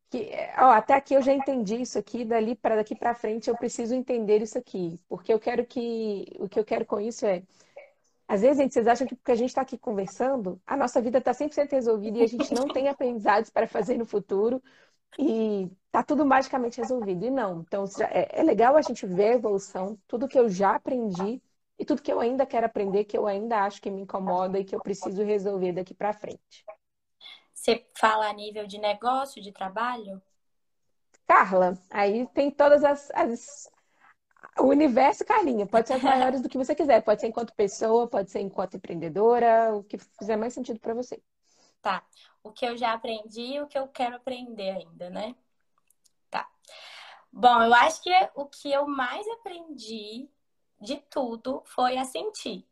que, ó, até aqui eu já entendi isso aqui, dali para daqui para frente eu preciso entender isso aqui, porque eu quero que o que eu quero com isso é às vezes, gente, vocês acham que porque a gente está aqui conversando, a nossa vida está 100% resolvida e a gente não tem aprendizados para fazer no futuro e tá tudo magicamente resolvido. E não. Então, é, é legal a gente ver a evolução, tudo que eu já aprendi e tudo que eu ainda quero aprender, que eu ainda acho que me incomoda e que eu preciso resolver daqui para frente. Você fala a nível de negócio, de trabalho? Carla, aí tem todas as, as o universo, Carlinha, pode ser as maiores do que você quiser. Pode ser enquanto pessoa, pode ser enquanto empreendedora, o que fizer mais sentido para você. Tá. O que eu já aprendi e o que eu quero aprender ainda, né? Bom, eu acho que o que eu mais aprendi de tudo foi a sentir.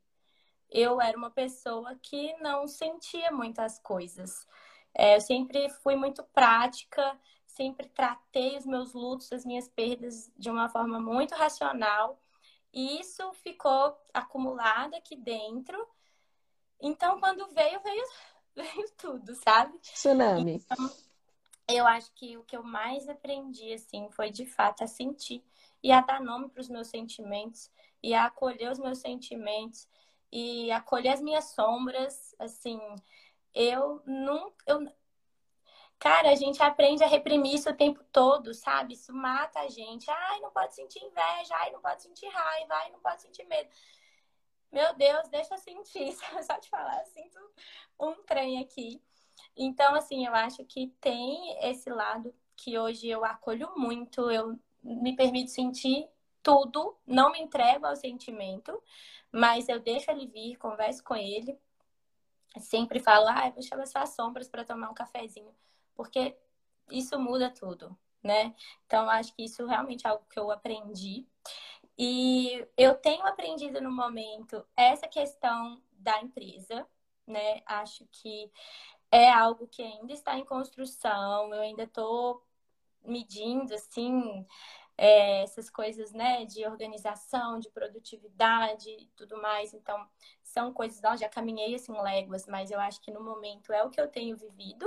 Eu era uma pessoa que não sentia muitas coisas. É, eu sempre fui muito prática, sempre tratei os meus lutos, as minhas perdas de uma forma muito racional. E isso ficou acumulado aqui dentro. Então, quando veio, veio, veio tudo, sabe? Tsunami. Então, eu acho que o que eu mais aprendi, assim, foi de fato a sentir e a dar nome para os meus sentimentos e a acolher os meus sentimentos e acolher as minhas sombras, assim, eu nunca, eu, Cara, a gente aprende a reprimir isso o tempo todo, sabe? Isso mata a gente. Ai, não pode sentir inveja, ai, não pode sentir raiva, ai, não pode sentir medo. Meu Deus, deixa eu sentir. Só te falar, sinto um trem aqui. Então, assim, eu acho que tem esse lado que hoje eu acolho muito, eu me permito sentir tudo, não me entrego ao sentimento, mas eu deixo ele vir, converso com ele. Sempre falo, ah, vou chamar suas sombras para tomar um cafezinho porque isso muda tudo, né? Então, acho que isso realmente é algo que eu aprendi. E eu tenho aprendido no momento essa questão da empresa, né? Acho que é algo que ainda está em construção, eu ainda estou medindo, assim, é, essas coisas, né, de organização, de produtividade e tudo mais. Então, são coisas, eu já caminhei, assim, léguas, mas eu acho que no momento é o que eu tenho vivido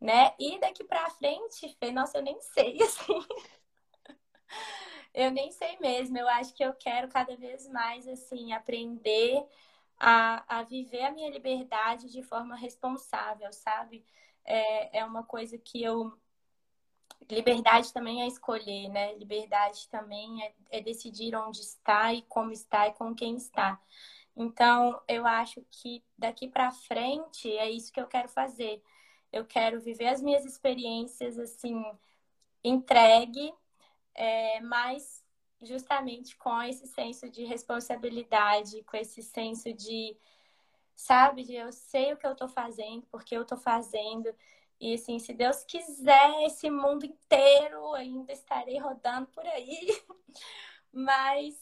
né? E daqui para frente, Fê, nossa, eu nem sei, assim. eu nem sei mesmo. Eu acho que eu quero cada vez mais, assim, aprender a, a viver a minha liberdade de forma responsável, sabe? É, é uma coisa que eu. Liberdade também é escolher, né? Liberdade também é, é decidir onde está e como está e com quem está. Então, eu acho que daqui para frente é isso que eu quero fazer eu quero viver as minhas experiências assim, entregue, é, mas justamente com esse senso de responsabilidade, com esse senso de, sabe, de eu sei o que eu estou fazendo, porque eu estou fazendo. E assim, se Deus quiser, esse mundo inteiro ainda estarei rodando por aí, mas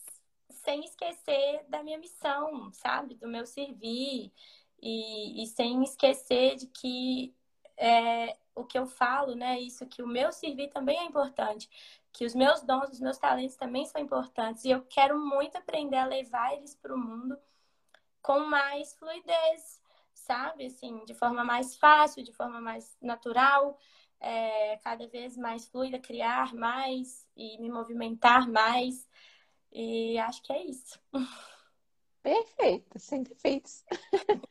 sem esquecer da minha missão, sabe? Do meu servir. E, e sem esquecer de que é, o que eu falo, né? Isso que o meu servir também é importante, que os meus dons, os meus talentos também são importantes e eu quero muito aprender a levar eles para o mundo com mais fluidez, sabe? Assim, de forma mais fácil, de forma mais natural, é, cada vez mais fluida, criar mais e me movimentar mais. E acho que é isso. Perfeito, sem defeitos.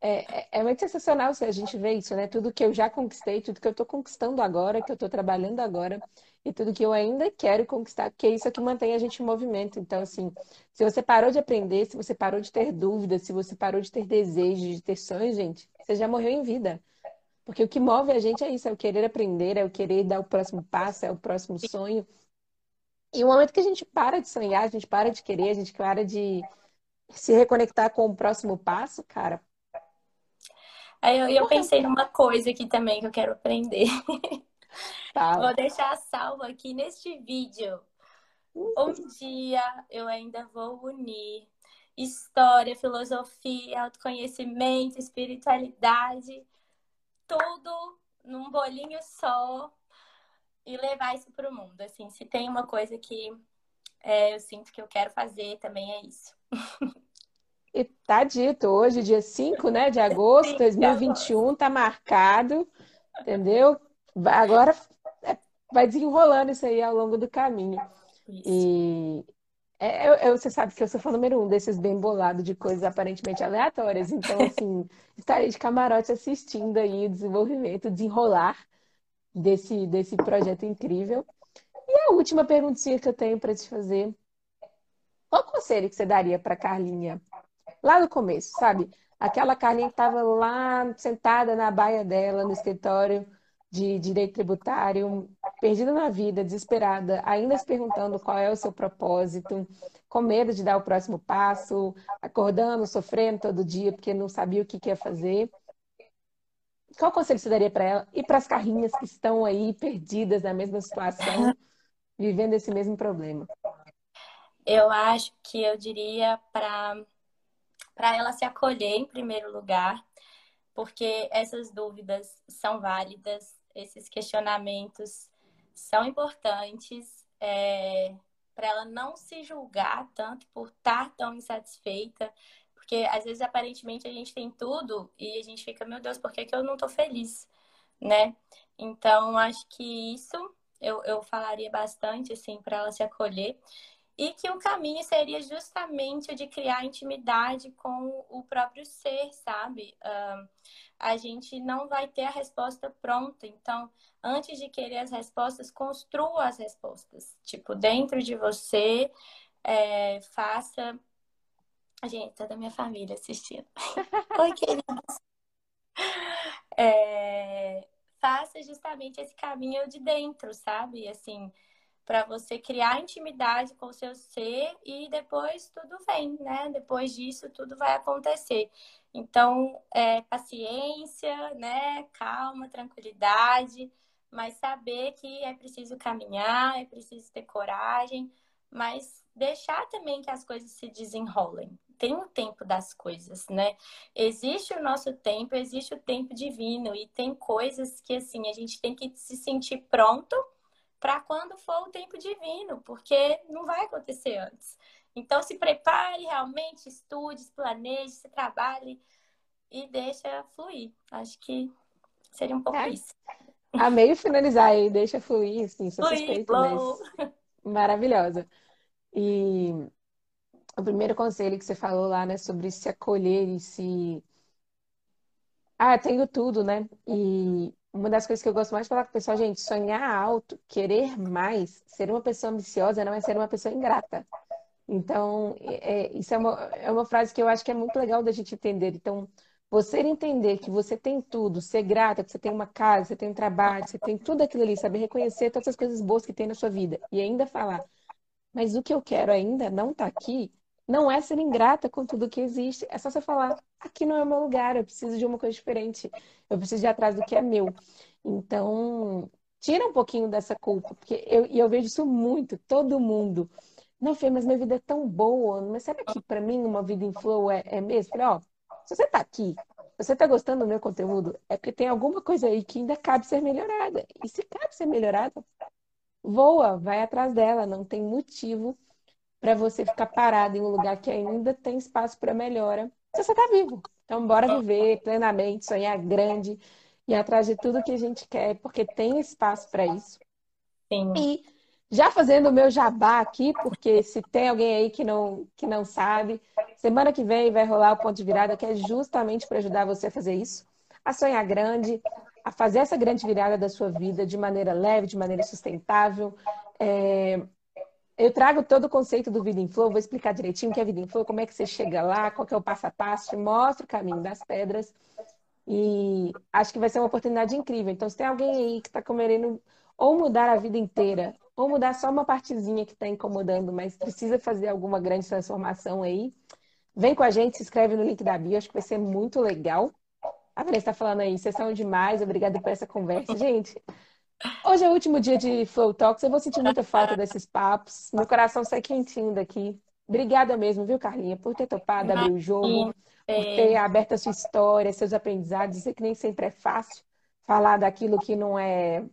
É, é, é muito sensacional se a gente vê isso, né? Tudo que eu já conquistei, tudo que eu estou conquistando agora, que eu estou trabalhando agora, e tudo que eu ainda quero conquistar, porque é isso que mantém a gente em movimento. Então, assim, se você parou de aprender, se você parou de ter dúvidas, se você parou de ter desejos, de ter sonhos, gente, você já morreu em vida. Porque o que move a gente é isso, é o querer aprender, é o querer dar o próximo passo, é o próximo sonho. E o momento que a gente para de sonhar, a gente para de querer, a gente para de se reconectar com o próximo passo, cara, Aí eu, eu pensei numa coisa aqui também que eu quero aprender. Tá. Vou deixar salvo aqui neste vídeo. Um dia eu ainda vou unir história, filosofia, autoconhecimento, espiritualidade, tudo num bolinho só. e levar isso para o mundo. Assim, se tem uma coisa que é, eu sinto que eu quero fazer, também é isso. E tá dito, hoje, dia 5 né, de agosto de 2021, tá marcado, entendeu? Agora é, vai desenrolando isso aí ao longo do caminho. Isso. E é, eu, eu, você sabe que eu sou fã número um desses bem bolados de coisas aparentemente aleatórias. Então, assim, estarei de camarote assistindo aí o desenvolvimento, o desenrolar desse, desse projeto incrível. E a última perguntinha que eu tenho para te fazer. Qual conselho que você daria para Carlinha lá no começo, sabe? Aquela Carlinha que estava lá sentada na baia dela, no escritório de direito tributário, perdida na vida, desesperada, ainda se perguntando qual é o seu propósito, com medo de dar o próximo passo, acordando, sofrendo todo dia porque não sabia o que ia fazer. Qual conselho você daria para ela e para as carrinhas que estão aí perdidas na mesma situação, vivendo esse mesmo problema? Eu acho que eu diria para para ela se acolher em primeiro lugar, porque essas dúvidas são válidas, esses questionamentos são importantes é, para ela não se julgar tanto por estar tão insatisfeita, porque às vezes aparentemente a gente tem tudo e a gente fica, meu Deus, por que, que eu não estou feliz, né? Então acho que isso eu, eu falaria bastante assim para ela se acolher e que o caminho seria justamente o de criar intimidade com o próprio ser, sabe? Uh, a gente não vai ter a resposta pronta, então, antes de querer as respostas, construa as respostas. Tipo, dentro de você, é, faça. A gente, toda a minha família assistindo. Oi, queridos. É, faça justamente esse caminho de dentro, sabe? Assim, para você criar intimidade com o seu ser e depois tudo vem, né? Depois disso tudo vai acontecer. Então, é, paciência, né? Calma, tranquilidade, mas saber que é preciso caminhar, é preciso ter coragem, mas deixar também que as coisas se desenrolem. Tem o tempo das coisas, né? Existe o nosso tempo, existe o tempo divino e tem coisas que assim a gente tem que se sentir pronto para quando for o tempo divino, porque não vai acontecer antes. Então, se prepare realmente, estude, planeje, se trabalhe e deixa fluir. Acho que seria um pouco é. isso. Amei finalizar aí, deixa fluir, assim, sou fluir, suspeita, mas maravilhosa. E o primeiro conselho que você falou lá, né, sobre se acolher e se... Ah, tenho tudo, né? E uma das coisas que eu gosto mais de falar com o pessoal, gente, sonhar alto, querer mais, ser uma pessoa ambiciosa não é ser uma pessoa ingrata. Então, é, isso é uma, é uma frase que eu acho que é muito legal da gente entender. Então, você entender que você tem tudo, ser grata, que você tem uma casa, você tem um trabalho, você tem tudo aquilo ali, saber reconhecer todas as coisas boas que tem na sua vida e ainda falar, mas o que eu quero ainda não está aqui, não é ser ingrata com tudo que existe. É só você falar: aqui não é o meu lugar, eu preciso de uma coisa diferente, eu preciso de atrás do que é meu. Então, tira um pouquinho dessa culpa, porque eu, eu vejo isso muito, todo mundo. Não, Fê, mas minha vida é tão boa, mas será que para mim uma vida em flow é, é mesmo? Falei, ó, se você tá aqui, você tá gostando do meu conteúdo, é porque tem alguma coisa aí que ainda cabe ser melhorada. E se cabe ser melhorada, voa, vai atrás dela, não tem motivo para você ficar parado em um lugar que ainda tem espaço para melhora, se você está vivo. Então, bora viver plenamente, sonhar grande e atrás de tudo que a gente quer, porque tem espaço para isso. Sim. E já fazendo o meu jabá aqui, porque se tem alguém aí que não, que não sabe, semana que vem vai rolar o ponto de virada, que é justamente para ajudar você a fazer isso, a sonhar grande, a fazer essa grande virada da sua vida de maneira leve, de maneira sustentável. É, eu trago todo o conceito do Vida em Flow, vou explicar direitinho o que é Vida em Flow, como é que você chega lá, qual é o passo a passo, te mostro o caminho das pedras. E acho que vai ser uma oportunidade incrível. Então, se tem alguém aí que está querendo ou mudar a vida inteira, ou mudar só uma partezinha que está incomodando, mas precisa fazer alguma grande transformação aí, vem com a gente, se inscreve no link da bio, acho que vai ser muito legal. A Vanessa está falando aí, vocês são demais, obrigada por essa conversa. Gente, Hoje é o último dia de Flow Talks. Eu vou sentir muita falta desses papos. Meu coração sai quentinho daqui. Obrigada mesmo, viu, Carlinha, por ter topado abrir o jogo, por ter aberto a sua história, seus aprendizados. Sei que nem sempre é fácil falar daquilo que não é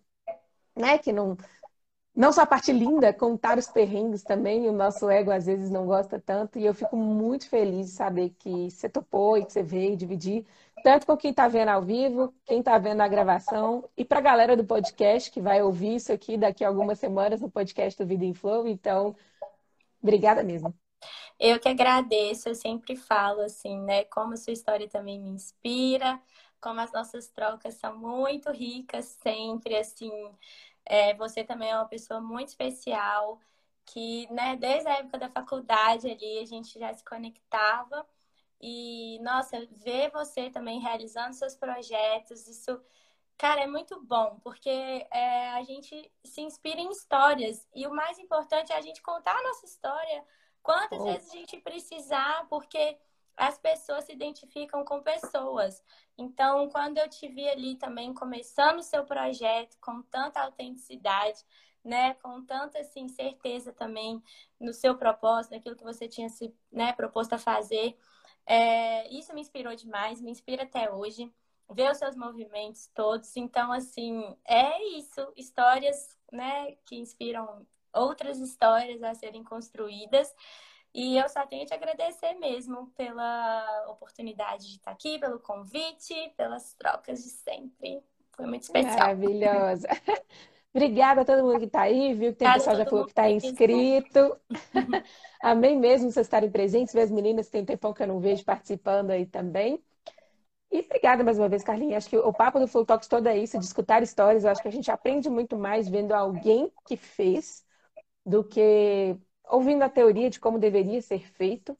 né, que não não só a parte linda, contar os perrengues também, o nosso ego às vezes não gosta tanto, e eu fico muito feliz de saber que você topou e que você veio dividir, tanto com quem está vendo ao vivo, quem está vendo na gravação, e para a galera do podcast que vai ouvir isso aqui daqui a algumas semanas no podcast do Vida em Flow. Então, obrigada mesmo. Eu que agradeço, eu sempre falo assim, né, como a sua história também me inspira, como as nossas trocas são muito ricas sempre, assim, é, você também é uma pessoa muito especial, que né, desde a época da faculdade ali a gente já se conectava. E, nossa, ver você também realizando seus projetos, isso, cara, é muito bom, porque é, a gente se inspira em histórias. E o mais importante é a gente contar a nossa história quantas oh. vezes a gente precisar, porque as pessoas se identificam com pessoas. Então, quando eu te vi ali também começando o seu projeto com tanta autenticidade, né, com tanta assim certeza também no seu propósito, naquilo que você tinha se né, proposto a fazer, é, isso me inspirou demais, me inspira até hoje. Ver os seus movimentos todos. Então, assim, é isso. Histórias, né, que inspiram outras histórias a serem construídas. E eu só tenho te agradecer mesmo pela oportunidade de estar aqui, pelo convite, pelas trocas de sempre. Foi muito especial. Maravilhosa. Obrigada a todo mundo que está aí, viu? Que tem pessoal já falou que está inscrito. Amém mesmo vocês estarem presentes, ver as meninas que tem um tempão que eu não vejo participando aí também. E obrigada mais uma vez, Carlinhos. Acho que o papo do Flow Talks todo é isso, de escutar histórias. Eu acho que a gente aprende muito mais vendo alguém que fez do que ouvindo a teoria de como deveria ser feito.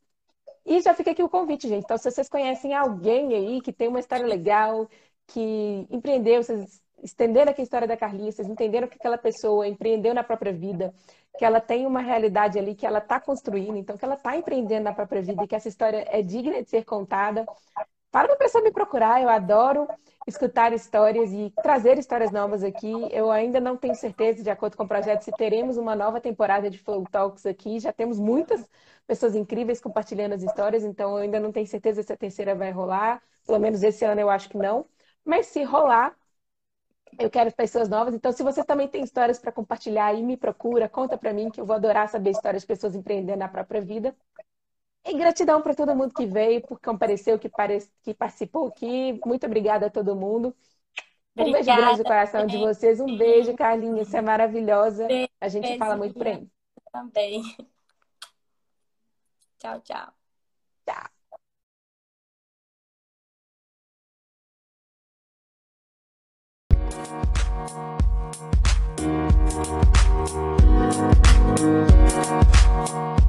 E já fica aqui o convite, gente. Então, se vocês conhecem alguém aí que tem uma história legal, que empreendeu, vocês estenderam aqui a história da Carlinha, vocês entenderam que aquela pessoa empreendeu na própria vida, que ela tem uma realidade ali que ela está construindo, então que ela está empreendendo na própria vida e que essa história é digna de ser contada. Para a pessoa me procurar, eu adoro escutar histórias e trazer histórias novas aqui. Eu ainda não tenho certeza, de acordo com o projeto, se teremos uma nova temporada de Flow Talks aqui. Já temos muitas pessoas incríveis compartilhando as histórias, então eu ainda não tenho certeza se a terceira vai rolar. Pelo menos esse ano eu acho que não. Mas se rolar, eu quero pessoas novas. Então, se você também tem histórias para compartilhar aí, me procura, conta para mim, que eu vou adorar saber histórias de pessoas empreendendo na própria vida. E gratidão para todo mundo que veio, por compareceu, que, pare... que participou aqui. Muito obrigada a todo mundo. Um obrigada, beijo grande no coração de vocês. Um beijo, Carlinha. Você é maravilhosa. A gente fala muito por aí. Também. Tchau, tchau. Tchau. Thank